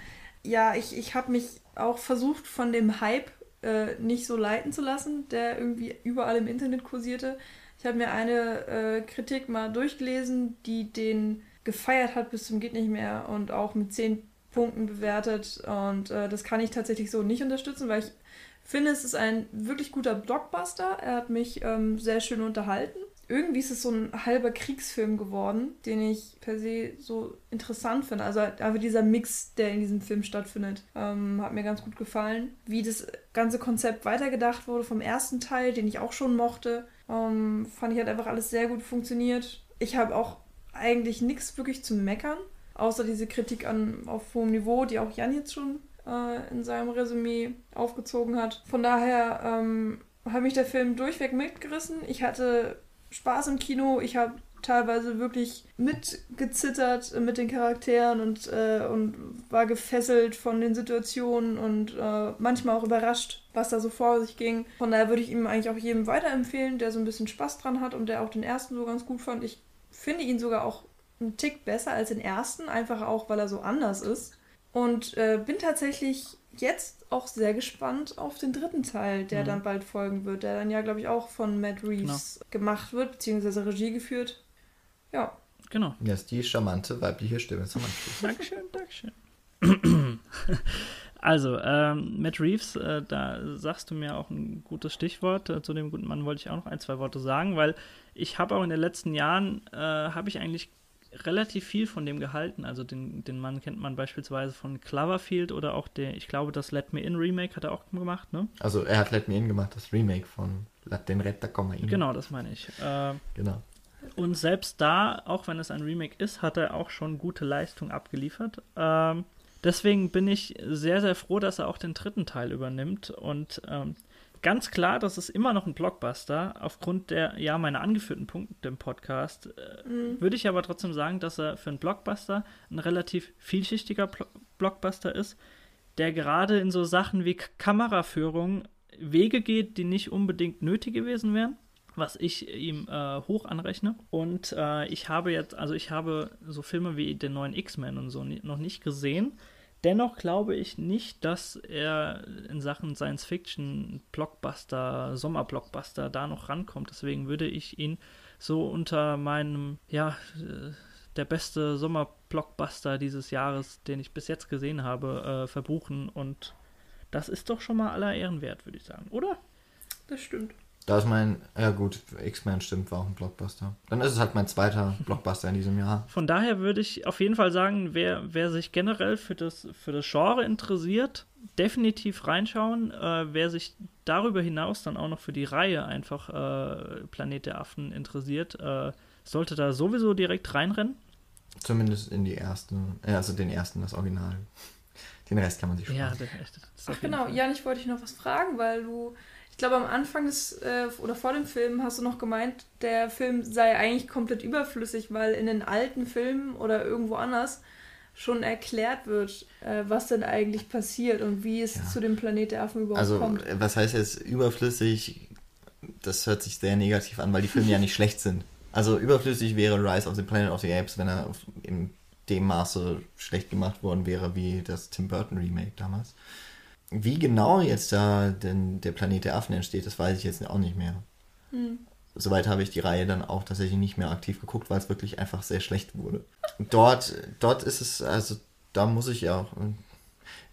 Ja, ich, ich habe mich auch versucht, von dem Hype äh, nicht so leiten zu lassen, der irgendwie überall im Internet kursierte. Ich habe mir eine äh, Kritik mal durchgelesen, die den gefeiert hat bis zum geht nicht mehr und auch mit zehn Punkten bewertet. Und äh, das kann ich tatsächlich so nicht unterstützen, weil ich finde, es ist ein wirklich guter Blockbuster. Er hat mich ähm, sehr schön unterhalten irgendwie ist es so ein halber Kriegsfilm geworden, den ich per se so interessant finde. Also einfach dieser Mix, der in diesem Film stattfindet, ähm, hat mir ganz gut gefallen. Wie das ganze Konzept weitergedacht wurde vom ersten Teil, den ich auch schon mochte, ähm, fand ich halt einfach alles sehr gut funktioniert. Ich habe auch eigentlich nichts wirklich zu meckern, außer diese Kritik an, auf hohem Niveau, die auch Jan jetzt schon äh, in seinem Resümee aufgezogen hat. Von daher ähm, hat mich der Film durchweg mitgerissen. Ich hatte Spaß im Kino. Ich habe teilweise wirklich mitgezittert mit den Charakteren und, äh, und war gefesselt von den Situationen und äh, manchmal auch überrascht, was da so vor sich ging. Von daher würde ich ihm eigentlich auch jedem weiterempfehlen, der so ein bisschen Spaß dran hat und der auch den ersten so ganz gut fand. Ich finde ihn sogar auch einen Tick besser als den ersten, einfach auch, weil er so anders ist. Und äh, bin tatsächlich jetzt auch sehr gespannt auf den dritten Teil, der mhm. dann bald folgen wird, der dann ja, glaube ich, auch von Matt Reeves genau. gemacht wird, beziehungsweise Regie geführt. Ja. Genau. Ja, ist die charmante weibliche Stimme zum Anschluss. Dankeschön, Dankeschön. also, ähm, Matt Reeves, äh, da sagst du mir auch ein gutes Stichwort. Äh, zu dem guten Mann wollte ich auch noch ein, zwei Worte sagen, weil ich habe auch in den letzten Jahren, äh, habe ich eigentlich relativ viel von dem gehalten. Also den, den Mann kennt man beispielsweise von Cloverfield oder auch der, ich glaube, das Let Me In Remake hat er auch gemacht, ne? Also er hat Let Me In gemacht, das Remake von Den Retter Komma In. Genau, das meine ich. Äh, genau. Und selbst da, auch wenn es ein Remake ist, hat er auch schon gute Leistung abgeliefert. Ähm, deswegen bin ich sehr, sehr froh, dass er auch den dritten Teil übernimmt und ähm, ganz klar, das ist immer noch ein Blockbuster. Aufgrund der, ja, meiner angeführten Punkte im Podcast, äh, mhm. würde ich aber trotzdem sagen, dass er für einen Blockbuster ein relativ vielschichtiger Pl Blockbuster ist, der gerade in so Sachen wie K Kameraführung Wege geht, die nicht unbedingt nötig gewesen wären, was ich ihm äh, hoch anrechne. Und äh, ich habe jetzt, also ich habe so Filme wie den neuen X-Men und so noch nicht gesehen. Dennoch glaube ich nicht, dass er in Sachen Science Fiction, Blockbuster, Sommerblockbuster da noch rankommt. Deswegen würde ich ihn so unter meinem, ja, äh, der beste Sommerblockbuster dieses Jahres, den ich bis jetzt gesehen habe, äh, verbuchen. Und das ist doch schon mal aller Ehren wert, würde ich sagen, oder? Das stimmt. Da ist mein, ja gut, X-Men stimmt, war auch ein Blockbuster. Dann ist es halt mein zweiter Blockbuster in diesem Jahr. Von daher würde ich auf jeden Fall sagen, wer, wer sich generell für das, für das Genre interessiert, definitiv reinschauen. Äh, wer sich darüber hinaus dann auch noch für die Reihe einfach äh, Planet der Affen interessiert, äh, sollte da sowieso direkt reinrennen. Zumindest in die ersten, also den ersten, das Original. Den Rest kann man sich schon. Ja, der, Ach genau, Jan, ich wollte dich noch was fragen, weil du glaube, am Anfang des, äh, oder vor dem Film hast du noch gemeint, der Film sei eigentlich komplett überflüssig, weil in den alten Filmen oder irgendwo anders schon erklärt wird, äh, was denn eigentlich passiert und wie es ja. zu dem Planet der Affen überhaupt also, kommt. Also, was heißt jetzt überflüssig? Das hört sich sehr negativ an, weil die Filme ja nicht schlecht sind. Also, überflüssig wäre Rise of the Planet of the Apes, wenn er in dem Maße schlecht gemacht worden wäre wie das Tim Burton Remake damals. Wie genau jetzt da denn der Planet der Affen entsteht, das weiß ich jetzt auch nicht mehr. Hm. Soweit habe ich die Reihe dann auch tatsächlich nicht mehr aktiv geguckt, weil es wirklich einfach sehr schlecht wurde. Dort, dort ist es, also da muss ich ja auch.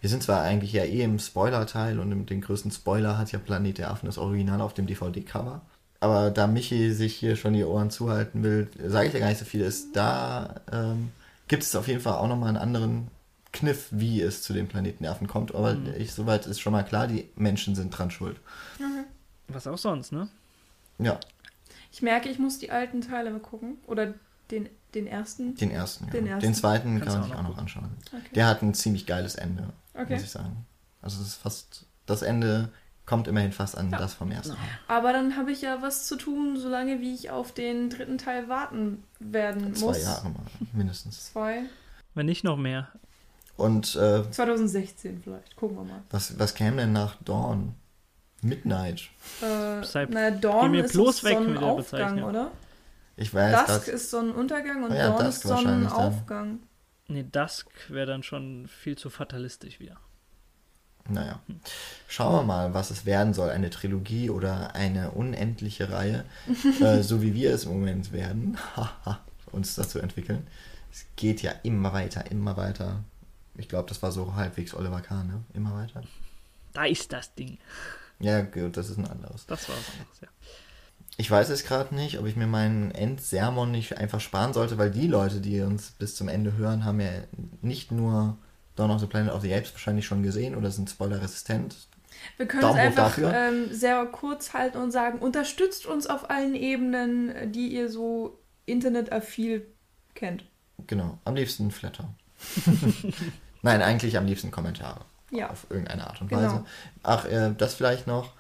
Wir sind zwar eigentlich ja eh im Spoiler-Teil und den größten Spoiler hat ja Planet der Affen das Original auf dem DVD-Cover. Aber da Michi sich hier schon die Ohren zuhalten will, sage ich ja gar nicht so viel. Ist da ähm, gibt es auf jeden Fall auch nochmal einen anderen Kniff, wie es zu den Planetennerven kommt. Aber mhm. ich, soweit ist schon mal klar, die Menschen sind dran schuld. Mhm. Was auch sonst, ne? Ja. Ich merke, ich muss die alten Teile mal gucken. Oder den, den ersten. Den ersten, den, ja. ersten. den zweiten Kannst kann man sich auch noch anschauen. Okay. Der hat ein ziemlich geiles Ende, okay. muss ich sagen. Also es ist fast, das Ende kommt immerhin fast an ja. das vom ersten. Aber dann habe ich ja was zu tun, solange wie ich auf den dritten Teil warten werden Zwei muss. Zwei Jahre mal, mindestens. Zwei. Wenn nicht noch mehr. Und äh, 2016 vielleicht, gucken wir mal. Was, was käme denn nach Dawn? Midnight. Äh, Sei, na, Dawn ist bloß weg Sonnenaufgang, oder? Ich weiß Dusk ist Sonnenuntergang und oh ja, Dawn Dusk ist Sonnenaufgang. Nee, Dusk wäre dann schon viel zu fatalistisch wieder. Naja, schauen wir mal, was es werden soll. Eine Trilogie oder eine unendliche Reihe, äh, so wie wir es im Moment werden, uns dazu entwickeln. Es geht ja immer weiter, immer weiter. Ich glaube, das war so halbwegs Oliver Kahn, ne? Immer weiter. Da ist das Ding. Ja, gut, das ist ein anderes. Das war was anderes, ja. Ich weiß es gerade nicht, ob ich mir meinen Endsermon nicht einfach sparen sollte, weil die Leute, die uns bis zum Ende hören, haben ja nicht nur Dawn of the Planet of the Apes wahrscheinlich schon gesehen oder sind spoilerresistent. Wir können Daumen es einfach ähm, sehr kurz halten und sagen, unterstützt uns auf allen Ebenen, die ihr so internetaffil kennt. Genau, am liebsten Flatter. Nein, eigentlich am liebsten Kommentare. Ja. Auf irgendeine Art und genau. Weise. Ach, äh, das vielleicht noch.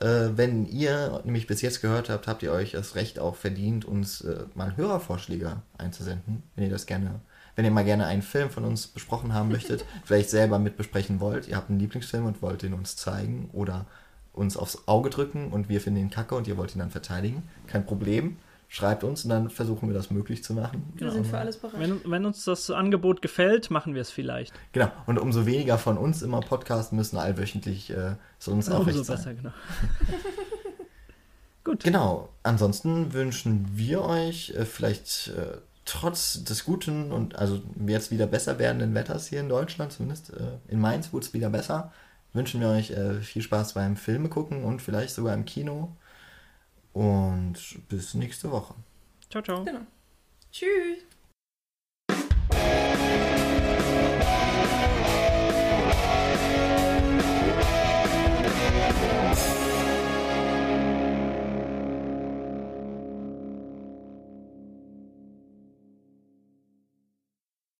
Äh, wenn ihr nämlich bis jetzt gehört habt, habt ihr euch das Recht auch verdient, uns äh, mal Hörervorschläge einzusenden, wenn ihr das gerne, wenn ihr mal gerne einen Film von uns besprochen haben möchtet, vielleicht selber mit besprechen wollt. Ihr habt einen Lieblingsfilm und wollt den uns zeigen oder uns aufs Auge drücken und wir finden ihn kacke und ihr wollt ihn dann verteidigen. Kein Problem schreibt uns und dann versuchen wir das möglich zu machen. Wir genau. sind für alles bereit. Wenn, wenn, uns das Angebot gefällt, machen wir es vielleicht. Genau. Und umso weniger von uns immer podcasten müssen, allwöchentlich äh, soll uns auch recht sein. besser, genau. Gut. Genau. Ansonsten wünschen wir euch äh, vielleicht äh, trotz des guten und also jetzt wieder besser werdenden Wetters hier in Deutschland, zumindest äh, in Mainz wurde es wieder besser, wünschen wir euch äh, viel Spaß beim Filme gucken und vielleicht sogar im Kino. Und bis nächste Woche. Ciao, ciao. Genau. Tschüss.